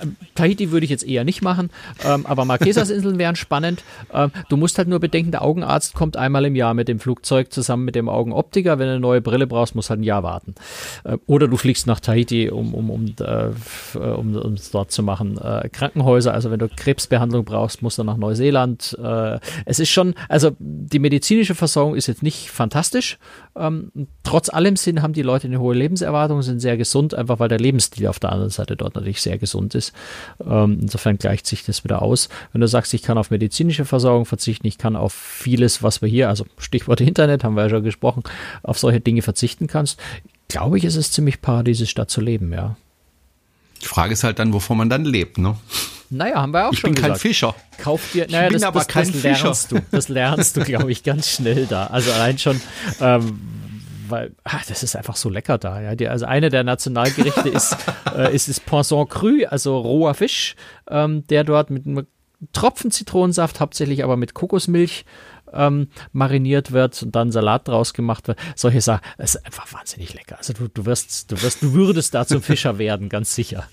C: äh, Tahiti würde ich jetzt eher nicht machen, ähm, aber Marquesas-Inseln wären spannend. Ähm, du musst halt nur bedenken, der Augenarzt kommt einmal im Jahr mit dem Flugzeug zusammen mit dem Augenoptiker. Wenn du eine neue Brille brauchst, musst du halt ein Jahr warten. Äh, oder du fliegst nach Tahiti, um, um, um, äh, um, um es dort zu machen. Äh, Krankenhäuser, also wenn du Krebsbehandlung brauchst, musst du nach Neuseeland. Äh, es ist schon, also die medizinische Versorgung ist jetzt nicht fantastisch. Ähm, trotz allem sind, haben die Leute eine hohe Lebenserwartung, sind sehr gesund, einfach weil der Lebensstil auf der anderen Seite dort natürlich sehr gesund ist. Ähm, insofern gleicht sich das wieder aus. Wenn du sagst, ich kann auf medizinische Versorgung verzichten, ich kann auf vieles, was wir hier, also Stichwort Internet, haben wir ja schon gesprochen, auf solche Dinge verzichten kannst, glaube ich, ist es ziemlich paradiesisch da zu leben, ja.
B: Die Frage ist halt dann, wovon man dann lebt, ne?
C: Naja, haben wir auch
B: ich
C: schon
B: gesagt. Ich bin
C: kein
B: Fischer.
C: Kauf dir, naja,
B: ich bin
C: das,
B: aber
C: das,
B: kein
C: das
B: Fischer.
C: lernst du. Das lernst du, glaube ich, ganz schnell da. Also allein schon, ähm, weil ach, das ist einfach so lecker da. Ja. Die, also eine der Nationalgerichte ist, äh, ist das Poisson cru, also roher Fisch, ähm, der dort mit einem Tropfen Zitronensaft, hauptsächlich aber mit Kokosmilch ähm, mariniert wird und dann Salat draus gemacht wird. Solche Sachen, das ist einfach wahnsinnig lecker. Also du, du wirst, du wirst, du würdest da zum Fischer werden, ganz sicher.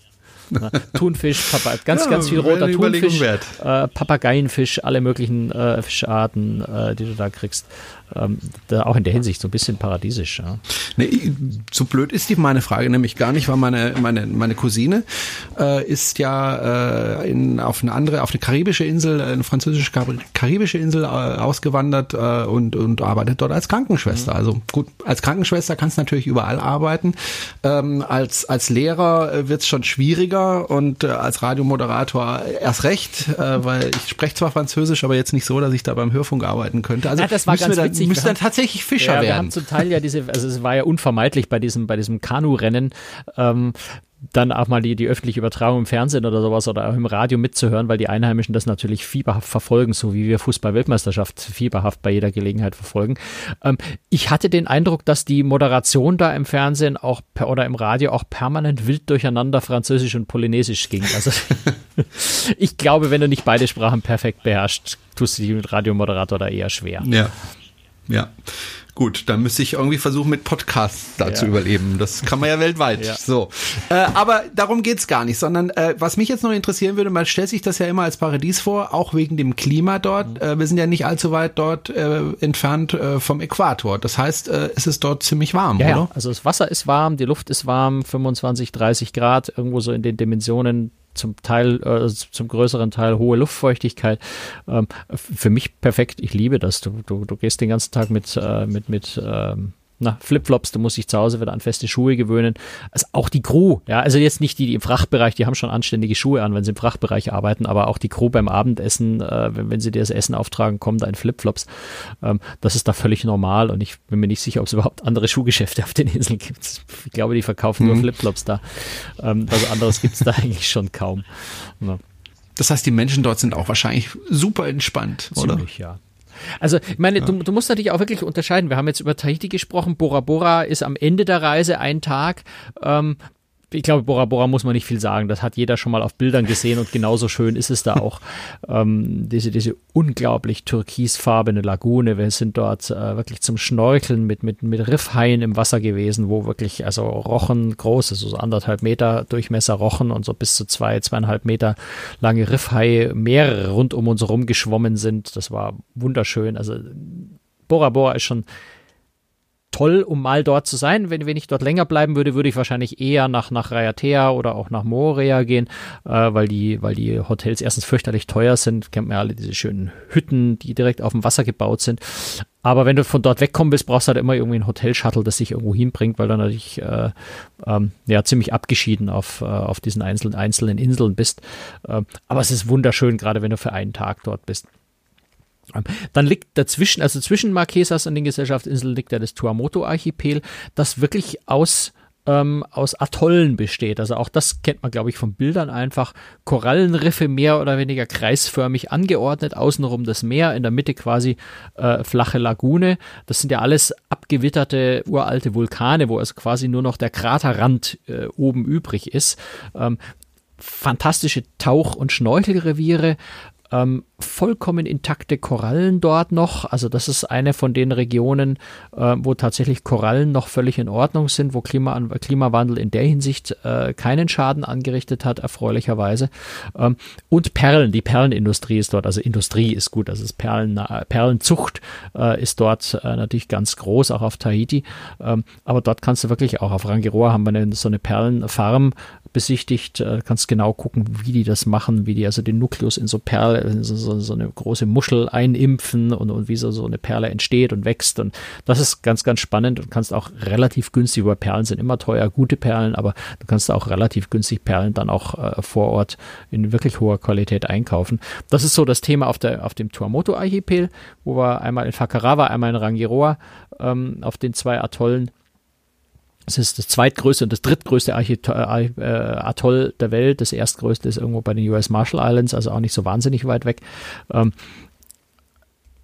C: Na, Thunfisch, Papa, ganz, ja, ganz viel roter Thunfisch, äh, Papageienfisch, alle möglichen äh, Fischarten, äh, die du da kriegst ähm, da auch in der Hinsicht so ein bisschen paradiesisch. Ja.
B: Nee, so blöd ist die meine Frage nämlich gar nicht, weil meine meine meine Cousine äh, ist ja äh, in, auf eine andere, auf eine karibische Insel, eine französische karibische Insel äh, ausgewandert äh, und und arbeitet dort als Krankenschwester. Mhm. Also gut, als Krankenschwester kannst du natürlich überall arbeiten. Ähm, als als Lehrer äh, wird es schon schwieriger und äh, als Radiomoderator erst recht, äh, weil ich spreche zwar Französisch, aber jetzt nicht so, dass ich da beim Hörfunk arbeiten könnte. Also
C: ja, das war ganz witzig
B: Sie müssen dann tatsächlich Fischer
C: ja,
B: werden.
C: Wir haben zum Teil ja diese, also es war ja unvermeidlich bei diesem, bei diesem Kanu-Rennen, ähm, dann auch mal die, die öffentliche Übertragung im Fernsehen oder sowas oder auch im Radio mitzuhören, weil die Einheimischen das natürlich fieberhaft verfolgen, so wie wir Fußball-Weltmeisterschaft fieberhaft bei jeder Gelegenheit verfolgen. Ähm, ich hatte den Eindruck, dass die Moderation da im Fernsehen auch per, oder im Radio auch permanent wild durcheinander Französisch und Polynesisch ging. Also ich glaube, wenn du nicht beide Sprachen perfekt beherrschst, tust du dich mit Radiomoderator da eher schwer.
B: Ja. Ja. Gut, dann müsste ich irgendwie versuchen, mit Podcasts da ja. zu überleben. Das kann man ja weltweit. Ja. So. Äh, aber darum geht's gar nicht, sondern äh, was mich jetzt noch interessieren würde, man stellt sich das ja immer als Paradies vor, auch wegen dem Klima dort. Mhm. Äh, wir sind ja nicht allzu weit dort äh, entfernt äh, vom Äquator. Das heißt, äh, es ist dort ziemlich warm,
C: ja,
B: oder?
C: Also das Wasser ist warm, die Luft ist warm, 25, 30 Grad, irgendwo so in den Dimensionen zum Teil, äh, zum größeren Teil hohe Luftfeuchtigkeit. Ähm, für mich perfekt. Ich liebe das. Du, du, du gehst den ganzen Tag mit, äh, mit, mit ähm, na, Flipflops, du musst dich zu Hause wieder an feste Schuhe gewöhnen. Also auch die Crew, ja, also jetzt nicht die, die im Frachtbereich, die haben schon anständige Schuhe an, wenn sie im Frachtbereich arbeiten, aber auch die Crew beim Abendessen, äh, wenn, wenn, sie dir das Essen auftragen, kommen da in Flipflops. Ähm, das ist da völlig normal und ich bin mir nicht sicher, ob es überhaupt andere Schuhgeschäfte auf den Inseln gibt. Ich glaube, die verkaufen mhm. nur Flipflops da. Ähm, also anderes gibt es da eigentlich schon kaum.
B: Ja. Das heißt, die Menschen dort sind auch wahrscheinlich super entspannt, oder?
C: Ziemlich, ja. Also, ich meine, ja. du, du, musst natürlich auch wirklich unterscheiden. Wir haben jetzt über Tahiti gesprochen. Bora Bora ist am Ende der Reise ein Tag. Ähm, ich glaube, Bora Bora muss man nicht viel sagen. Das hat jeder schon mal auf Bildern gesehen und genauso schön ist es da auch. ähm, diese, diese unglaublich türkisfarbene Lagune. Wir sind dort äh, wirklich zum Schnorkeln mit, mit, mit Riffhaien im Wasser gewesen, wo wirklich, also Rochen groß, also so anderthalb Meter Durchmesser Rochen und so bis zu zwei, zweieinhalb Meter lange Riffhaie, mehrere rund um uns herum geschwommen sind. Das war wunderschön. Also Bora Bora ist schon toll, um mal dort zu sein. Wenn, wenn ich dort länger bleiben würde, würde ich wahrscheinlich eher nach, nach Rayatea oder auch nach Moria gehen, äh, weil, die, weil die Hotels erstens fürchterlich teuer sind. Kennt man ja alle diese schönen Hütten, die direkt auf dem Wasser gebaut sind. Aber wenn du von dort wegkommen willst, brauchst du halt immer irgendwie ein Hotel-Shuttle, das dich irgendwo hinbringt, weil du natürlich äh, ähm, ja, ziemlich abgeschieden auf, äh, auf diesen einzelnen, einzelnen Inseln bist. Äh, aber es ist wunderschön, gerade wenn du für einen Tag dort bist. Dann liegt dazwischen, also zwischen Marquesas und den Gesellschaftsinseln liegt ja das Tuamoto-Archipel, das wirklich aus ähm, aus Atollen besteht. Also auch das kennt man, glaube ich, von Bildern einfach. Korallenriffe mehr oder weniger kreisförmig angeordnet, außenrum das Meer, in der Mitte quasi äh, flache Lagune. Das sind ja alles abgewitterte uralte Vulkane, wo also quasi nur noch der Kraterrand äh, oben übrig ist. Ähm, fantastische Tauch- und Schnorchelreviere, ähm, vollkommen intakte Korallen dort noch. Also das ist eine von den Regionen, äh, wo tatsächlich Korallen noch völlig in Ordnung sind, wo Klima Klimawandel in der Hinsicht äh, keinen Schaden angerichtet hat, erfreulicherweise. Ähm, und Perlen, die Perlenindustrie ist dort, also Industrie ist gut, also Perlen, Perlenzucht äh, ist dort äh, natürlich ganz groß, auch auf Tahiti. Ähm, aber dort kannst du wirklich auch auf Rangiroa haben wir eine, so eine Perlenfarm besichtigt, äh, kannst genau gucken, wie die das machen, wie die also den Nukleus in so Perle, so, so, so eine große Muschel einimpfen und, und wie so, so eine Perle entsteht und wächst. Und das ist ganz, ganz spannend und kannst auch relativ günstig, weil Perlen sind immer teuer, gute Perlen, aber du kannst auch relativ günstig Perlen dann auch äh, vor Ort in wirklich hoher Qualität einkaufen. Das ist so das Thema auf, der, auf dem Tuamotu-Archipel, wo wir einmal in Fakarawa, einmal in Rangiroa ähm, auf den zwei Atollen es ist das zweitgrößte und das drittgrößte äh, äh, Atoll der Welt. Das erstgrößte ist irgendwo bei den US Marshall Islands, also auch nicht so wahnsinnig weit weg. Ähm,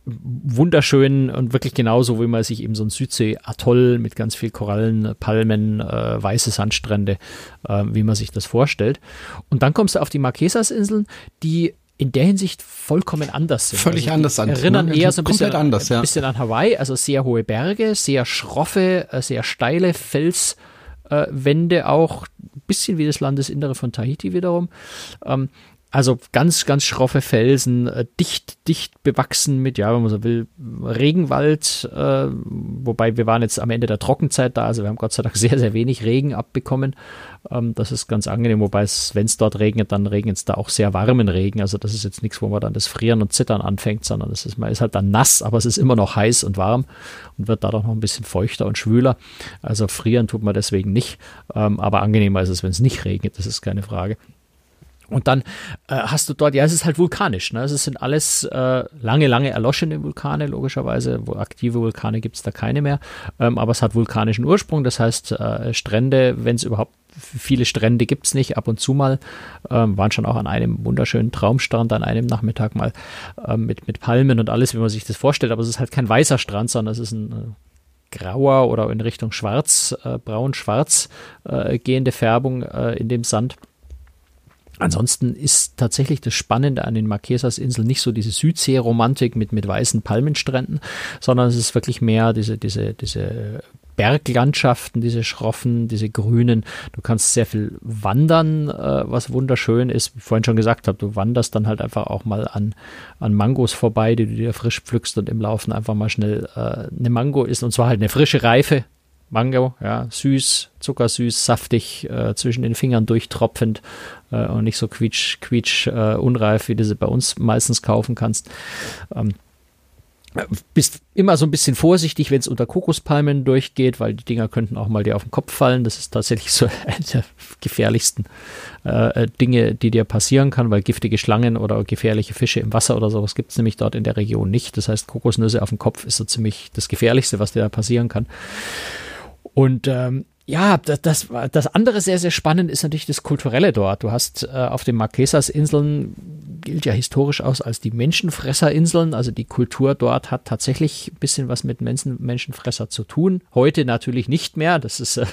C: wunderschön und wirklich genauso, wie man sich eben so ein Südsee-Atoll mit ganz viel Korallen, Palmen, äh, weiße Sandstrände, äh, wie man sich das vorstellt. Und dann kommst du auf die Marquesas-Inseln, die in der Hinsicht vollkommen anders
B: sind. Völlig also anders
C: an. Erinnern ne? eher so ein bisschen, anders, ja. ein bisschen an Hawaii, also sehr hohe Berge, sehr schroffe, äh, sehr steile Felswände äh, auch, ein bisschen wie das Landesinnere von Tahiti wiederum. Ähm, also ganz, ganz schroffe Felsen, äh, dicht, dicht bewachsen mit, ja, wenn man so will, Regenwald, äh, wobei wir waren jetzt am Ende der Trockenzeit da, also wir haben Gott sei Dank sehr, sehr wenig Regen abbekommen. Ähm, das ist ganz angenehm, wobei es, wenn es dort regnet, dann regnet es da auch sehr warmen Regen. Also das ist jetzt nichts, wo man dann das Frieren und Zittern anfängt, sondern es ist, man ist halt dann nass, aber es ist immer noch heiß und warm und wird dadurch noch ein bisschen feuchter und schwüler. Also frieren tut man deswegen nicht, ähm, aber angenehmer ist es, wenn es nicht regnet, das ist keine Frage. Und dann äh, hast du dort, ja, es ist halt vulkanisch. Ne? Es sind alles äh, lange, lange erloschene Vulkane, logischerweise. Wo aktive Vulkane gibt es da keine mehr. Ähm, aber es hat vulkanischen Ursprung. Das heißt, äh, Strände, wenn es überhaupt viele Strände gibt es nicht, ab und zu mal. Ähm, waren schon auch an einem wunderschönen Traumstrand an einem Nachmittag mal ähm, mit, mit Palmen und alles, wie man sich das vorstellt. Aber es ist halt kein weißer Strand, sondern es ist ein äh, grauer oder in Richtung schwarz, äh, braun-schwarz äh, gehende Färbung äh, in dem Sand. Ansonsten ist tatsächlich das Spannende an den Marquesas-Inseln nicht so diese Südsee-Romantik mit, mit weißen Palmenstränden, sondern es ist wirklich mehr diese, diese, diese Berglandschaften, diese schroffen, diese grünen. Du kannst sehr viel wandern, äh, was wunderschön ist. Wie ich vorhin schon gesagt habe, du wanderst dann halt einfach auch mal an, an Mangos vorbei, die du dir frisch pflückst und im Laufen einfach mal schnell äh, eine Mango isst und zwar halt eine frische Reife, Mango, ja, süß, zuckersüß, saftig, äh, zwischen den Fingern durchtropfend äh, und nicht so quietsch, quietsch, äh, unreif, wie du sie bei uns meistens kaufen kannst. Ähm, bist immer so ein bisschen vorsichtig, wenn es unter Kokospalmen durchgeht, weil die Dinger könnten auch mal dir auf den Kopf fallen. Das ist tatsächlich so eine der gefährlichsten äh, Dinge, die dir passieren kann, weil giftige Schlangen oder gefährliche Fische im Wasser oder sowas gibt es nämlich dort in der Region nicht. Das heißt, Kokosnüsse auf dem Kopf ist so ziemlich das Gefährlichste, was dir da passieren kann. Und ähm, ja, das, das, das andere sehr, sehr spannend ist natürlich das Kulturelle dort. Du hast äh, auf den Marquesas-Inseln, gilt ja historisch aus als die Menschenfresserinseln. Also die Kultur dort hat tatsächlich ein bisschen was mit Menschen, Menschenfresser zu tun. Heute natürlich nicht mehr. Das ist äh,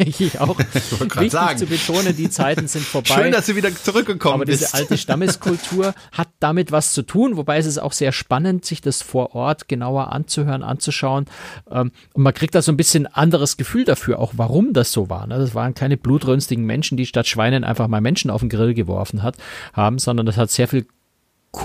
C: ich auch wichtig sagen. zu betonen, die Zeiten sind vorbei.
B: Schön, dass du wieder zurückgekommen
C: Aber
B: bist.
C: diese alte Stammeskultur hat damit was zu tun, wobei es ist auch sehr spannend, sich das vor Ort genauer anzuhören, anzuschauen. Ähm, und man kriegt da so ein bisschen anderes Gefühl dafür, auch warum das so war. Ne? Das waren keine blutrünstigen Menschen, die statt Schweinen einfach mal Menschen auf den Grill geworfen hat, haben, sondern das hat sehr viel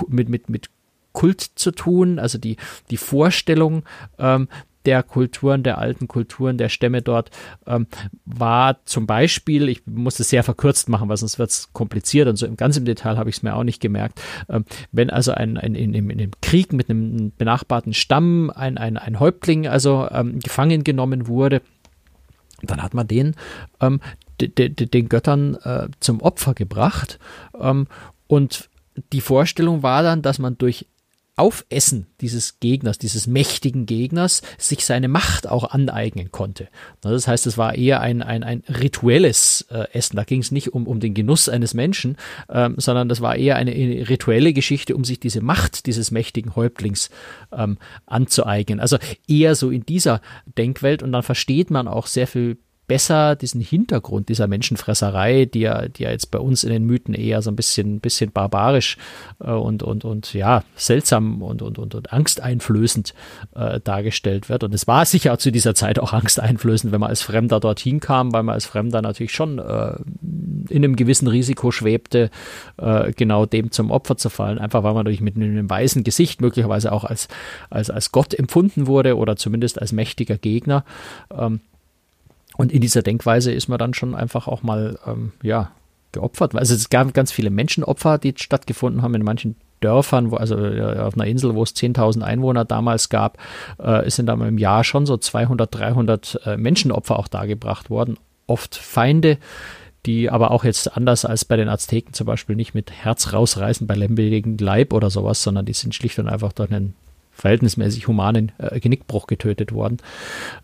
C: mit, mit, mit Kult zu tun, also die, die Vorstellung, ähm, der Kulturen, der alten Kulturen, der Stämme dort ähm, war zum Beispiel, ich muss es sehr verkürzt machen, weil sonst wird es kompliziert und so im ganz im Detail habe ich es mir auch nicht gemerkt, ähm, wenn also ein, ein, in, in, in dem Krieg mit einem benachbarten Stamm ein, ein, ein Häuptling also ähm, gefangen genommen wurde, dann hat man den ähm, de, de, de, den Göttern äh, zum Opfer gebracht ähm, und die Vorstellung war dann, dass man durch Aufessen dieses Gegners, dieses mächtigen Gegners, sich seine Macht auch aneignen konnte. Das heißt, es war eher ein, ein, ein rituelles äh, Essen. Da ging es nicht um, um den Genuss eines Menschen, ähm, sondern das war eher eine, eine, rituelle Geschichte, um sich diese Macht dieses mächtigen Häuptlings ähm, anzueignen. Also eher so in dieser Denkwelt und dann versteht man auch sehr viel besser diesen Hintergrund dieser Menschenfresserei, die ja, die ja jetzt bei uns in den Mythen eher so ein bisschen, bisschen barbarisch äh, und, und, und ja, seltsam und, und, und, und angsteinflößend äh, dargestellt wird. Und es war sicher zu dieser Zeit auch angsteinflößend, wenn man als Fremder dorthin kam, weil man als Fremder natürlich schon äh, in einem gewissen Risiko schwebte, äh, genau dem zum Opfer zu fallen, einfach weil man natürlich mit einem weißen Gesicht möglicherweise auch als, als, als Gott empfunden wurde oder zumindest als mächtiger Gegner. Ähm, und in dieser Denkweise ist man dann schon einfach auch mal, ähm, ja, geopfert. Also es gab ganz viele Menschenopfer, die stattgefunden haben in manchen Dörfern, wo, also äh, auf einer Insel, wo es 10.000 Einwohner damals gab, äh, sind dann im Jahr schon so 200, 300 äh, Menschenopfer auch dargebracht worden. Oft Feinde, die aber auch jetzt anders als bei den Azteken zum Beispiel nicht mit Herz rausreißen bei lebendigem Leib oder sowas, sondern die sind schlicht und einfach durch einen verhältnismäßig humanen äh, Genickbruch getötet worden.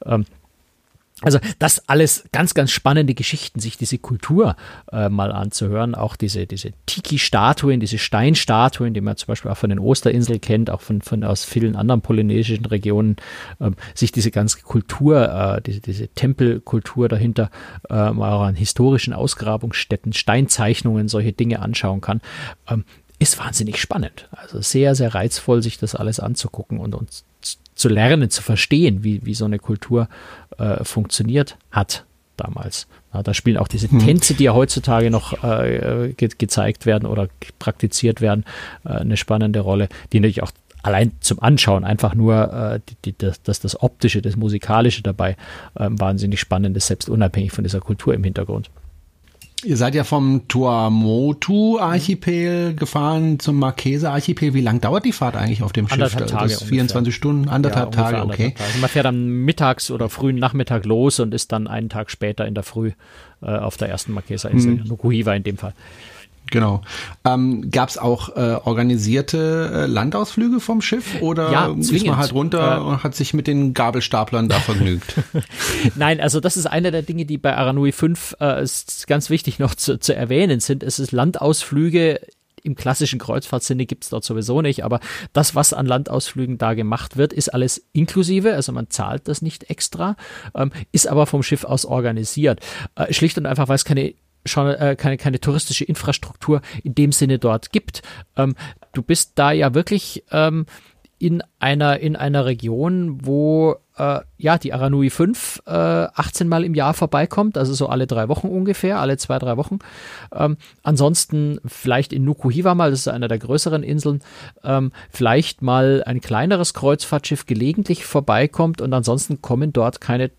C: Ähm, also das alles ganz, ganz spannende Geschichten, sich diese Kultur äh, mal anzuhören. Auch diese, diese Tiki-Statuen, diese Steinstatuen, die man zum Beispiel auch von den Osterinseln kennt, auch von, von aus vielen anderen polynesischen Regionen, ähm, sich diese ganze Kultur, äh, diese, diese Tempelkultur dahinter, äh, mal auch an historischen Ausgrabungsstätten, Steinzeichnungen, solche Dinge anschauen kann. Ähm, ist wahnsinnig spannend. Also sehr, sehr reizvoll, sich das alles anzugucken und uns zu lernen, zu verstehen, wie, wie so eine Kultur äh, funktioniert hat damals. Ja, da spielen auch diese hm. Tänze, die ja heutzutage noch äh, ge gezeigt werden oder praktiziert werden, äh, eine spannende Rolle, die natürlich auch allein zum Anschauen einfach nur, äh, die, die, das, das, das Optische, das Musikalische dabei äh, wahnsinnig spannend ist, selbst unabhängig von dieser Kultur im Hintergrund.
B: Ihr seid ja vom Tuamotu-Archipel gefahren zum Marquesa-Archipel. Wie lang dauert die Fahrt eigentlich auf dem Schiff?
C: Anderthalb Tage.
B: Das 24 ungefähr. Stunden, anderthalb ja, Tage, okay. Anderthalb Tage.
C: Also man fährt dann mittags oder frühen Nachmittag los und ist dann einen Tag später in der Früh äh, auf der ersten Marquesa-Insel, mhm. Nukuhiva in dem Fall.
B: Genau. Ähm, Gab es auch äh, organisierte äh, Landausflüge vom Schiff oder
C: ja,
B: ist man halt runter äh, und hat sich mit den Gabelstaplern da vergnügt?
C: Nein, also das ist eine der Dinge, die bei Aranui 5 äh, ist ganz wichtig noch zu, zu erwähnen sind. Es ist Landausflüge im klassischen Kreuzfahrtsinne gibt es dort sowieso nicht, aber das, was an Landausflügen da gemacht wird, ist alles inklusive, also man zahlt das nicht extra, ähm, ist aber vom Schiff aus organisiert. Äh, schlicht und einfach, weil es keine schon äh, keine, keine touristische Infrastruktur in dem Sinne dort gibt. Ähm, du bist da ja wirklich ähm, in einer, in einer Region, wo äh, ja die Aranui 5 äh, 18 Mal im Jahr vorbeikommt, also so alle drei Wochen ungefähr, alle zwei, drei Wochen. Ähm, ansonsten vielleicht in Nukuhiva mal, das ist einer der größeren Inseln, ähm, vielleicht mal ein kleineres Kreuzfahrtschiff gelegentlich vorbeikommt und ansonsten kommen dort keine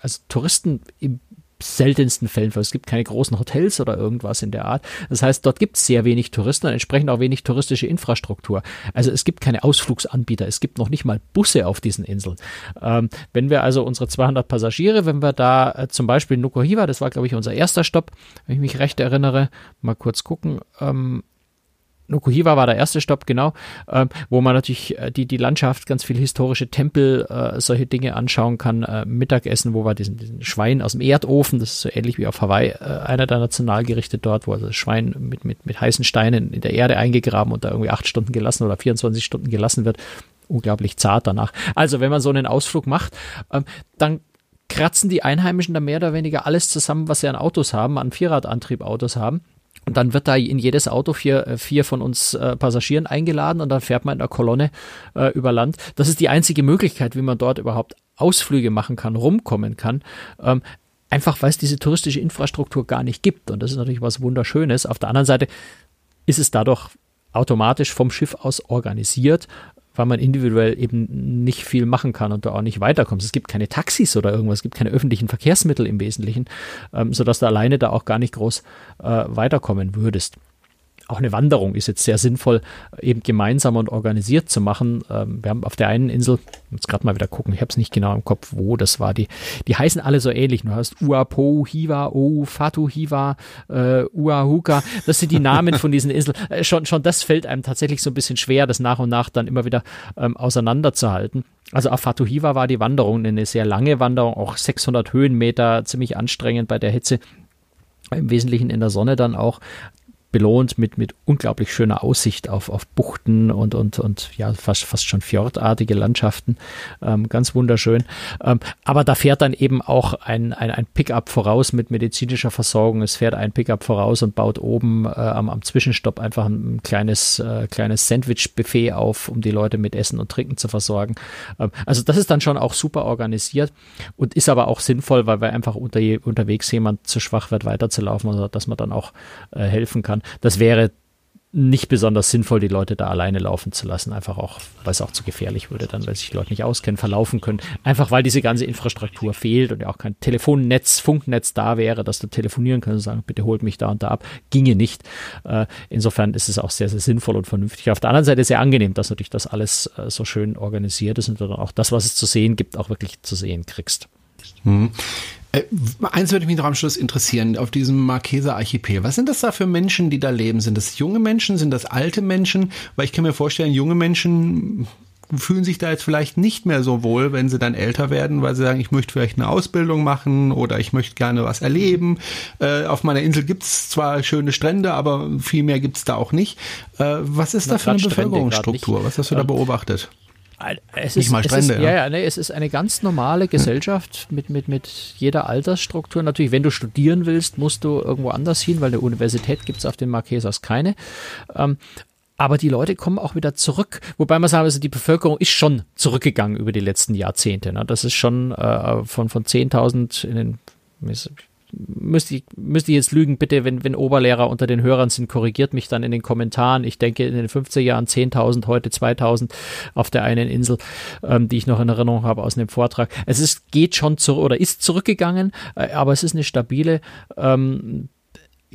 C: also Touristen im seltensten Fällen vor. Es gibt keine großen Hotels oder irgendwas in der Art. Das heißt, dort gibt es sehr wenig Touristen und entsprechend auch wenig touristische Infrastruktur. Also es gibt keine Ausflugsanbieter, es gibt noch nicht mal Busse auf diesen Inseln. Ähm, wenn wir also unsere 200 Passagiere, wenn wir da äh, zum Beispiel Nukuhiva, das war glaube ich unser erster Stopp, wenn ich mich recht erinnere, mal kurz gucken, ähm, Nukuhiva war der erste Stopp, genau, äh, wo man natürlich äh, die, die Landschaft, ganz viele historische Tempel, äh, solche Dinge anschauen kann. Äh, Mittagessen, wo wir diesen, diesen Schwein aus dem Erdofen, das ist so ähnlich wie auf Hawaii, äh, einer der Nationalgerichte dort, wo also das Schwein mit, mit, mit heißen Steinen in der Erde eingegraben und da irgendwie acht Stunden gelassen oder 24 Stunden gelassen wird. Unglaublich zart danach. Also, wenn man so einen Ausflug macht, ähm, dann kratzen die Einheimischen da mehr oder weniger alles zusammen, was sie an Autos haben, an Vierradantriebautos haben und dann wird da in jedes Auto vier, äh, vier von uns äh, Passagieren eingeladen und dann fährt man in einer Kolonne äh, über Land. Das ist die einzige Möglichkeit, wie man dort überhaupt Ausflüge machen kann, rumkommen kann. Ähm, einfach weil es diese touristische Infrastruktur gar nicht gibt. Und das ist natürlich was Wunderschönes. Auf der anderen Seite ist es dadurch automatisch vom Schiff aus organisiert weil man individuell eben nicht viel machen kann und du auch nicht weiterkommst. Es gibt keine Taxis oder irgendwas, es gibt keine öffentlichen Verkehrsmittel im Wesentlichen, ähm, sodass du alleine da auch gar nicht groß äh, weiterkommen würdest auch eine Wanderung ist jetzt sehr sinnvoll, eben gemeinsam und organisiert zu machen. Ähm, wir haben auf der einen Insel, jetzt gerade mal wieder gucken, ich habe es nicht genau im Kopf, wo das war. Die, die heißen alle so ähnlich. Du hast Uapo, Hiva, O, Fatu, Hiva, äh, Uahuka. Das sind die Namen von diesen Inseln. Äh, schon, schon das fällt einem tatsächlich so ein bisschen schwer, das nach und nach dann immer wieder ähm, auseinanderzuhalten. Also auf Fatu Hiva war die Wanderung eine sehr lange Wanderung, auch 600 Höhenmeter, ziemlich anstrengend bei der Hitze im Wesentlichen in der Sonne dann auch belohnt mit, mit unglaublich schöner Aussicht auf, auf Buchten und, und, und ja, fast, fast schon fjordartige Landschaften. Ähm, ganz wunderschön. Ähm, aber da fährt dann eben auch ein, ein, ein Pickup voraus mit medizinischer Versorgung. Es fährt ein Pickup voraus und baut oben äh, am, am Zwischenstopp einfach ein, kleines, äh, kleines Sandwich-Buffet auf, um die Leute mit Essen und Trinken zu versorgen. Ähm, also das ist dann schon auch super organisiert und ist aber auch sinnvoll, weil wir einfach unter, unterwegs jemand zu schwach wird, weiterzulaufen, also dass man dann auch äh, helfen kann. Das wäre nicht besonders sinnvoll, die Leute da alleine laufen zu lassen, einfach auch, weil es auch zu gefährlich würde, dann, weil sich die Leute nicht auskennen, verlaufen können. Einfach weil diese ganze Infrastruktur fehlt und ja auch kein Telefonnetz, Funknetz da wäre, dass du telefonieren kannst und sagen, bitte holt mich da und da ab. Ginge nicht. Äh, insofern ist es auch sehr, sehr sinnvoll und vernünftig. Auf der anderen Seite sehr angenehm, dass natürlich das alles äh, so schön organisiert ist und du dann auch das, was es zu sehen gibt, auch wirklich zu sehen kriegst.
B: Mhm. Äh, eins würde mich noch am Schluss interessieren, auf diesem Marqueser Archipel. Was sind das da für Menschen, die da leben? Sind das junge Menschen? Sind das alte Menschen? Weil ich kann mir vorstellen, junge Menschen fühlen sich da jetzt vielleicht nicht mehr so wohl, wenn sie dann älter werden, weil sie sagen, ich möchte vielleicht eine Ausbildung machen oder ich möchte gerne was erleben. Äh, auf meiner Insel gibt's zwar schöne Strände, aber viel mehr gibt's da auch nicht. Äh, was ist Na, da für eine Bevölkerungsstruktur? Was hast du da beobachtet?
C: Es ist, mal Strände, ist, ja. Ja, nee, es ist eine ganz normale Gesellschaft mit, mit, mit jeder Altersstruktur. Natürlich, wenn du studieren willst, musst du irgendwo anders hin, weil eine Universität gibt es auf den Marquesas keine. Ähm, aber die Leute kommen auch wieder zurück. Wobei man sagen, also die Bevölkerung ist schon zurückgegangen über die letzten Jahrzehnte. Ne? Das ist schon äh, von, von 10.000 in den müsste ich, müsste ich jetzt lügen, bitte, wenn, wenn Oberlehrer unter den Hörern sind, korrigiert mich dann in den Kommentaren. Ich denke in den 50er Jahren 10.000, heute 2.000 auf der einen Insel, ähm, die ich noch in Erinnerung habe aus einem Vortrag. Es ist, geht schon zurück oder ist zurückgegangen, äh, aber es ist eine stabile ähm,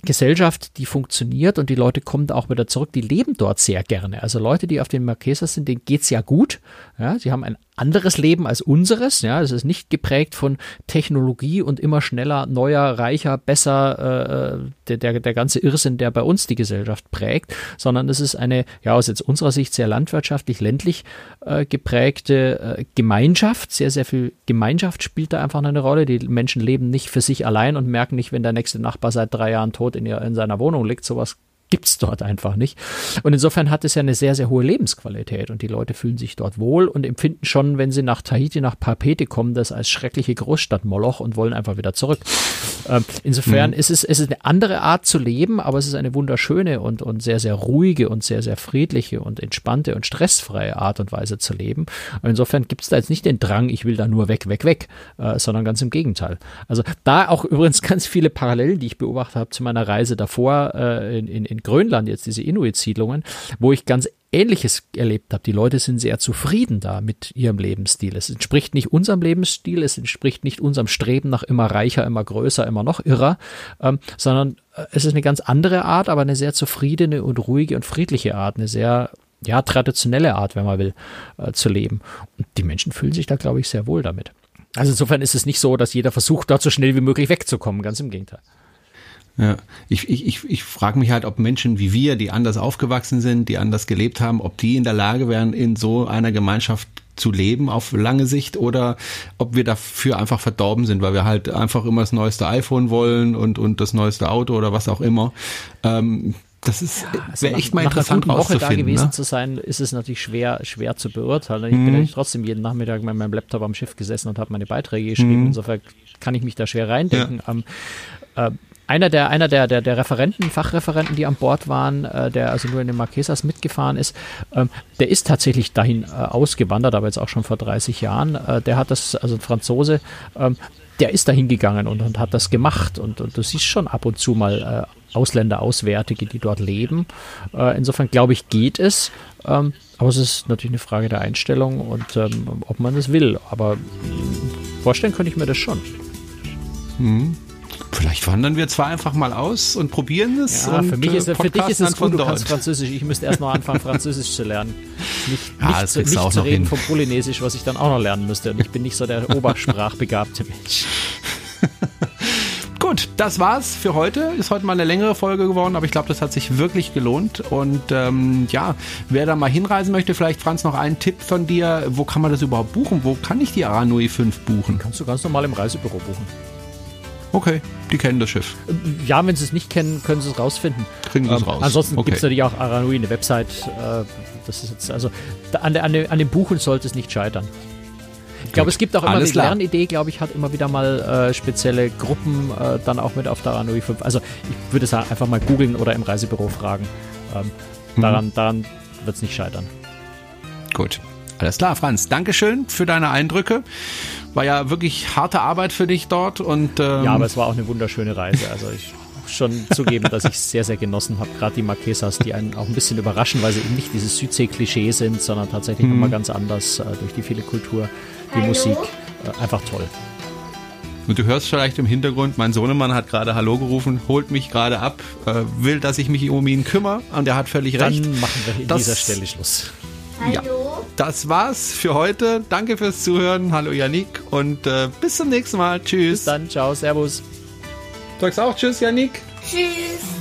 C: Gesellschaft, die funktioniert und die Leute kommen auch wieder zurück, die leben dort sehr gerne. Also Leute, die auf den Marquesas sind, denen geht's ja gut. Ja, sie haben ein anderes Leben als unseres. Ja, es ist nicht geprägt von Technologie und immer schneller, neuer, reicher, besser, äh, der, der, der ganze Irrsinn, der bei uns die Gesellschaft prägt, sondern es ist eine, ja, aus jetzt unserer Sicht sehr landwirtschaftlich, ländlich äh, geprägte äh, Gemeinschaft. Sehr, sehr viel Gemeinschaft spielt da einfach eine Rolle. Die Menschen leben nicht für sich allein und merken nicht, wenn der nächste Nachbar seit drei Jahren tot in, ihr, in seiner Wohnung liegt. Sowas gibt's dort einfach nicht. Und insofern hat es ja eine sehr, sehr hohe Lebensqualität und die Leute fühlen sich dort wohl und empfinden schon, wenn sie nach Tahiti, nach Papete kommen, das als schreckliche Großstadt Moloch und wollen einfach wieder zurück. Ähm, insofern mhm. ist es, es ist eine andere Art zu leben, aber es ist eine wunderschöne und, und sehr, sehr ruhige und sehr, sehr friedliche und entspannte und stressfreie Art und Weise zu leben. Und insofern gibt's da jetzt nicht den Drang, ich will da nur weg, weg, weg, äh, sondern ganz im Gegenteil. Also da auch übrigens ganz viele Parallelen, die ich beobachtet habe zu meiner Reise davor äh, in, in, in in Grönland jetzt diese Inuit-Siedlungen, wo ich ganz Ähnliches erlebt habe. Die Leute sind sehr zufrieden da mit ihrem Lebensstil. Es entspricht nicht unserem Lebensstil, es entspricht nicht unserem Streben nach immer reicher, immer größer, immer noch irrer, ähm, sondern äh, es ist eine ganz andere Art, aber eine sehr zufriedene und ruhige und friedliche Art, eine sehr ja, traditionelle Art, wenn man will, äh, zu leben. Und die Menschen fühlen sich da, glaube ich, sehr wohl damit. Also insofern ist es nicht so, dass jeder versucht, dort so schnell wie möglich wegzukommen, ganz im Gegenteil.
B: Ja, ich, ich, ich, ich frage mich halt, ob Menschen wie wir, die anders aufgewachsen sind, die anders gelebt haben, ob die in der Lage wären, in so einer Gemeinschaft zu leben auf lange Sicht oder ob wir dafür einfach verdorben sind, weil wir halt einfach immer das neueste iPhone wollen und, und das neueste Auto oder was auch immer. Ähm, das ist ja, also wäre echt mal nach interessant
C: einer Woche da gewesen ne? zu sein, ist es natürlich schwer schwer zu beurteilen. Ich mhm. bin natürlich trotzdem jeden Nachmittag mit meinem Laptop am Schiff gesessen und habe meine Beiträge geschrieben. Mhm. Insofern kann ich mich da schwer reindenken. Ja. Ähm, äh, einer der, einer der, der, der Referenten, Fachreferenten, die an Bord waren, äh, der also nur in den Marquesas mitgefahren ist, ähm, der ist tatsächlich dahin äh, ausgewandert, aber jetzt auch schon vor 30 Jahren. Äh, der hat das, also ein Franzose, ähm, der ist dahin gegangen und, und hat das gemacht. Und, und du siehst schon ab und zu mal äh, Ausländer, Auswärtige, die dort leben. Äh, insofern glaube ich, geht es. Ähm, aber es ist natürlich eine Frage der Einstellung und ähm, ob man das will. Aber vorstellen könnte ich mir das schon.
B: Mhm. Vielleicht wandern wir zwar einfach mal aus und probieren es.
C: Ja, für, mich ist, für dich ist es gut, du kannst Französisch. Ich müsste erst mal anfangen, Französisch zu lernen. Nicht, ja, nicht, zu, nicht zu reden vom Polynesisch, was ich dann auch noch lernen müsste. Und ich bin nicht so der obersprachbegabte Mensch.
B: Gut, das war's für heute. Ist heute mal eine längere Folge geworden, aber ich glaube, das hat sich wirklich gelohnt. Und ähm, ja, wer da mal hinreisen möchte, vielleicht Franz noch einen Tipp von dir. Wo kann man das überhaupt buchen? Wo kann ich die Aranui 5 buchen?
C: Kannst du ganz normal im Reisebüro buchen.
B: Okay, die kennen das Schiff.
C: Ja, wenn sie es nicht kennen, können sie es rausfinden.
B: Kriegen sie es ähm, raus.
C: Ansonsten okay. gibt es natürlich auch Aranui, eine Website. Äh, das ist jetzt, also an, an, dem, an dem Buchen sollte es nicht scheitern. Ich glaube, es gibt auch immer die Lernidee, glaube ich, hat immer wieder mal äh, spezielle Gruppen äh, dann auch mit auf der Aranui 5. Also ich würde es einfach mal googeln oder im Reisebüro fragen. Ähm, mhm. Daran, daran wird es nicht scheitern.
B: Gut. Alles klar, Franz. Dankeschön für deine Eindrücke. War ja wirklich harte Arbeit für dich dort und ähm
C: ja, aber es war auch eine wunderschöne Reise. Also ich muss schon zugeben, dass ich es sehr, sehr genossen habe. Gerade die Marquesas, die einen auch ein bisschen überraschen, weil sie eben nicht dieses Südsee-Klischee sind, sondern tatsächlich mhm. nochmal ganz anders äh, durch die viele Kultur, die Hallo? Musik. Äh, einfach toll.
B: Und du hörst vielleicht im Hintergrund, mein Sohnemann hat gerade Hallo gerufen, holt mich gerade ab, äh, will, dass ich mich um ihn kümmere und er hat völlig
C: Dann
B: recht.
C: Dann machen wir an dieser Stelle Schluss.
B: Hallo. Ja, das war's für heute. Danke fürs Zuhören. Hallo Yannick und äh, bis zum nächsten Mal. Tschüss.
C: Bis dann. Ciao. Servus.
B: Du sagst auch Tschüss, Yannick.
D: Tschüss.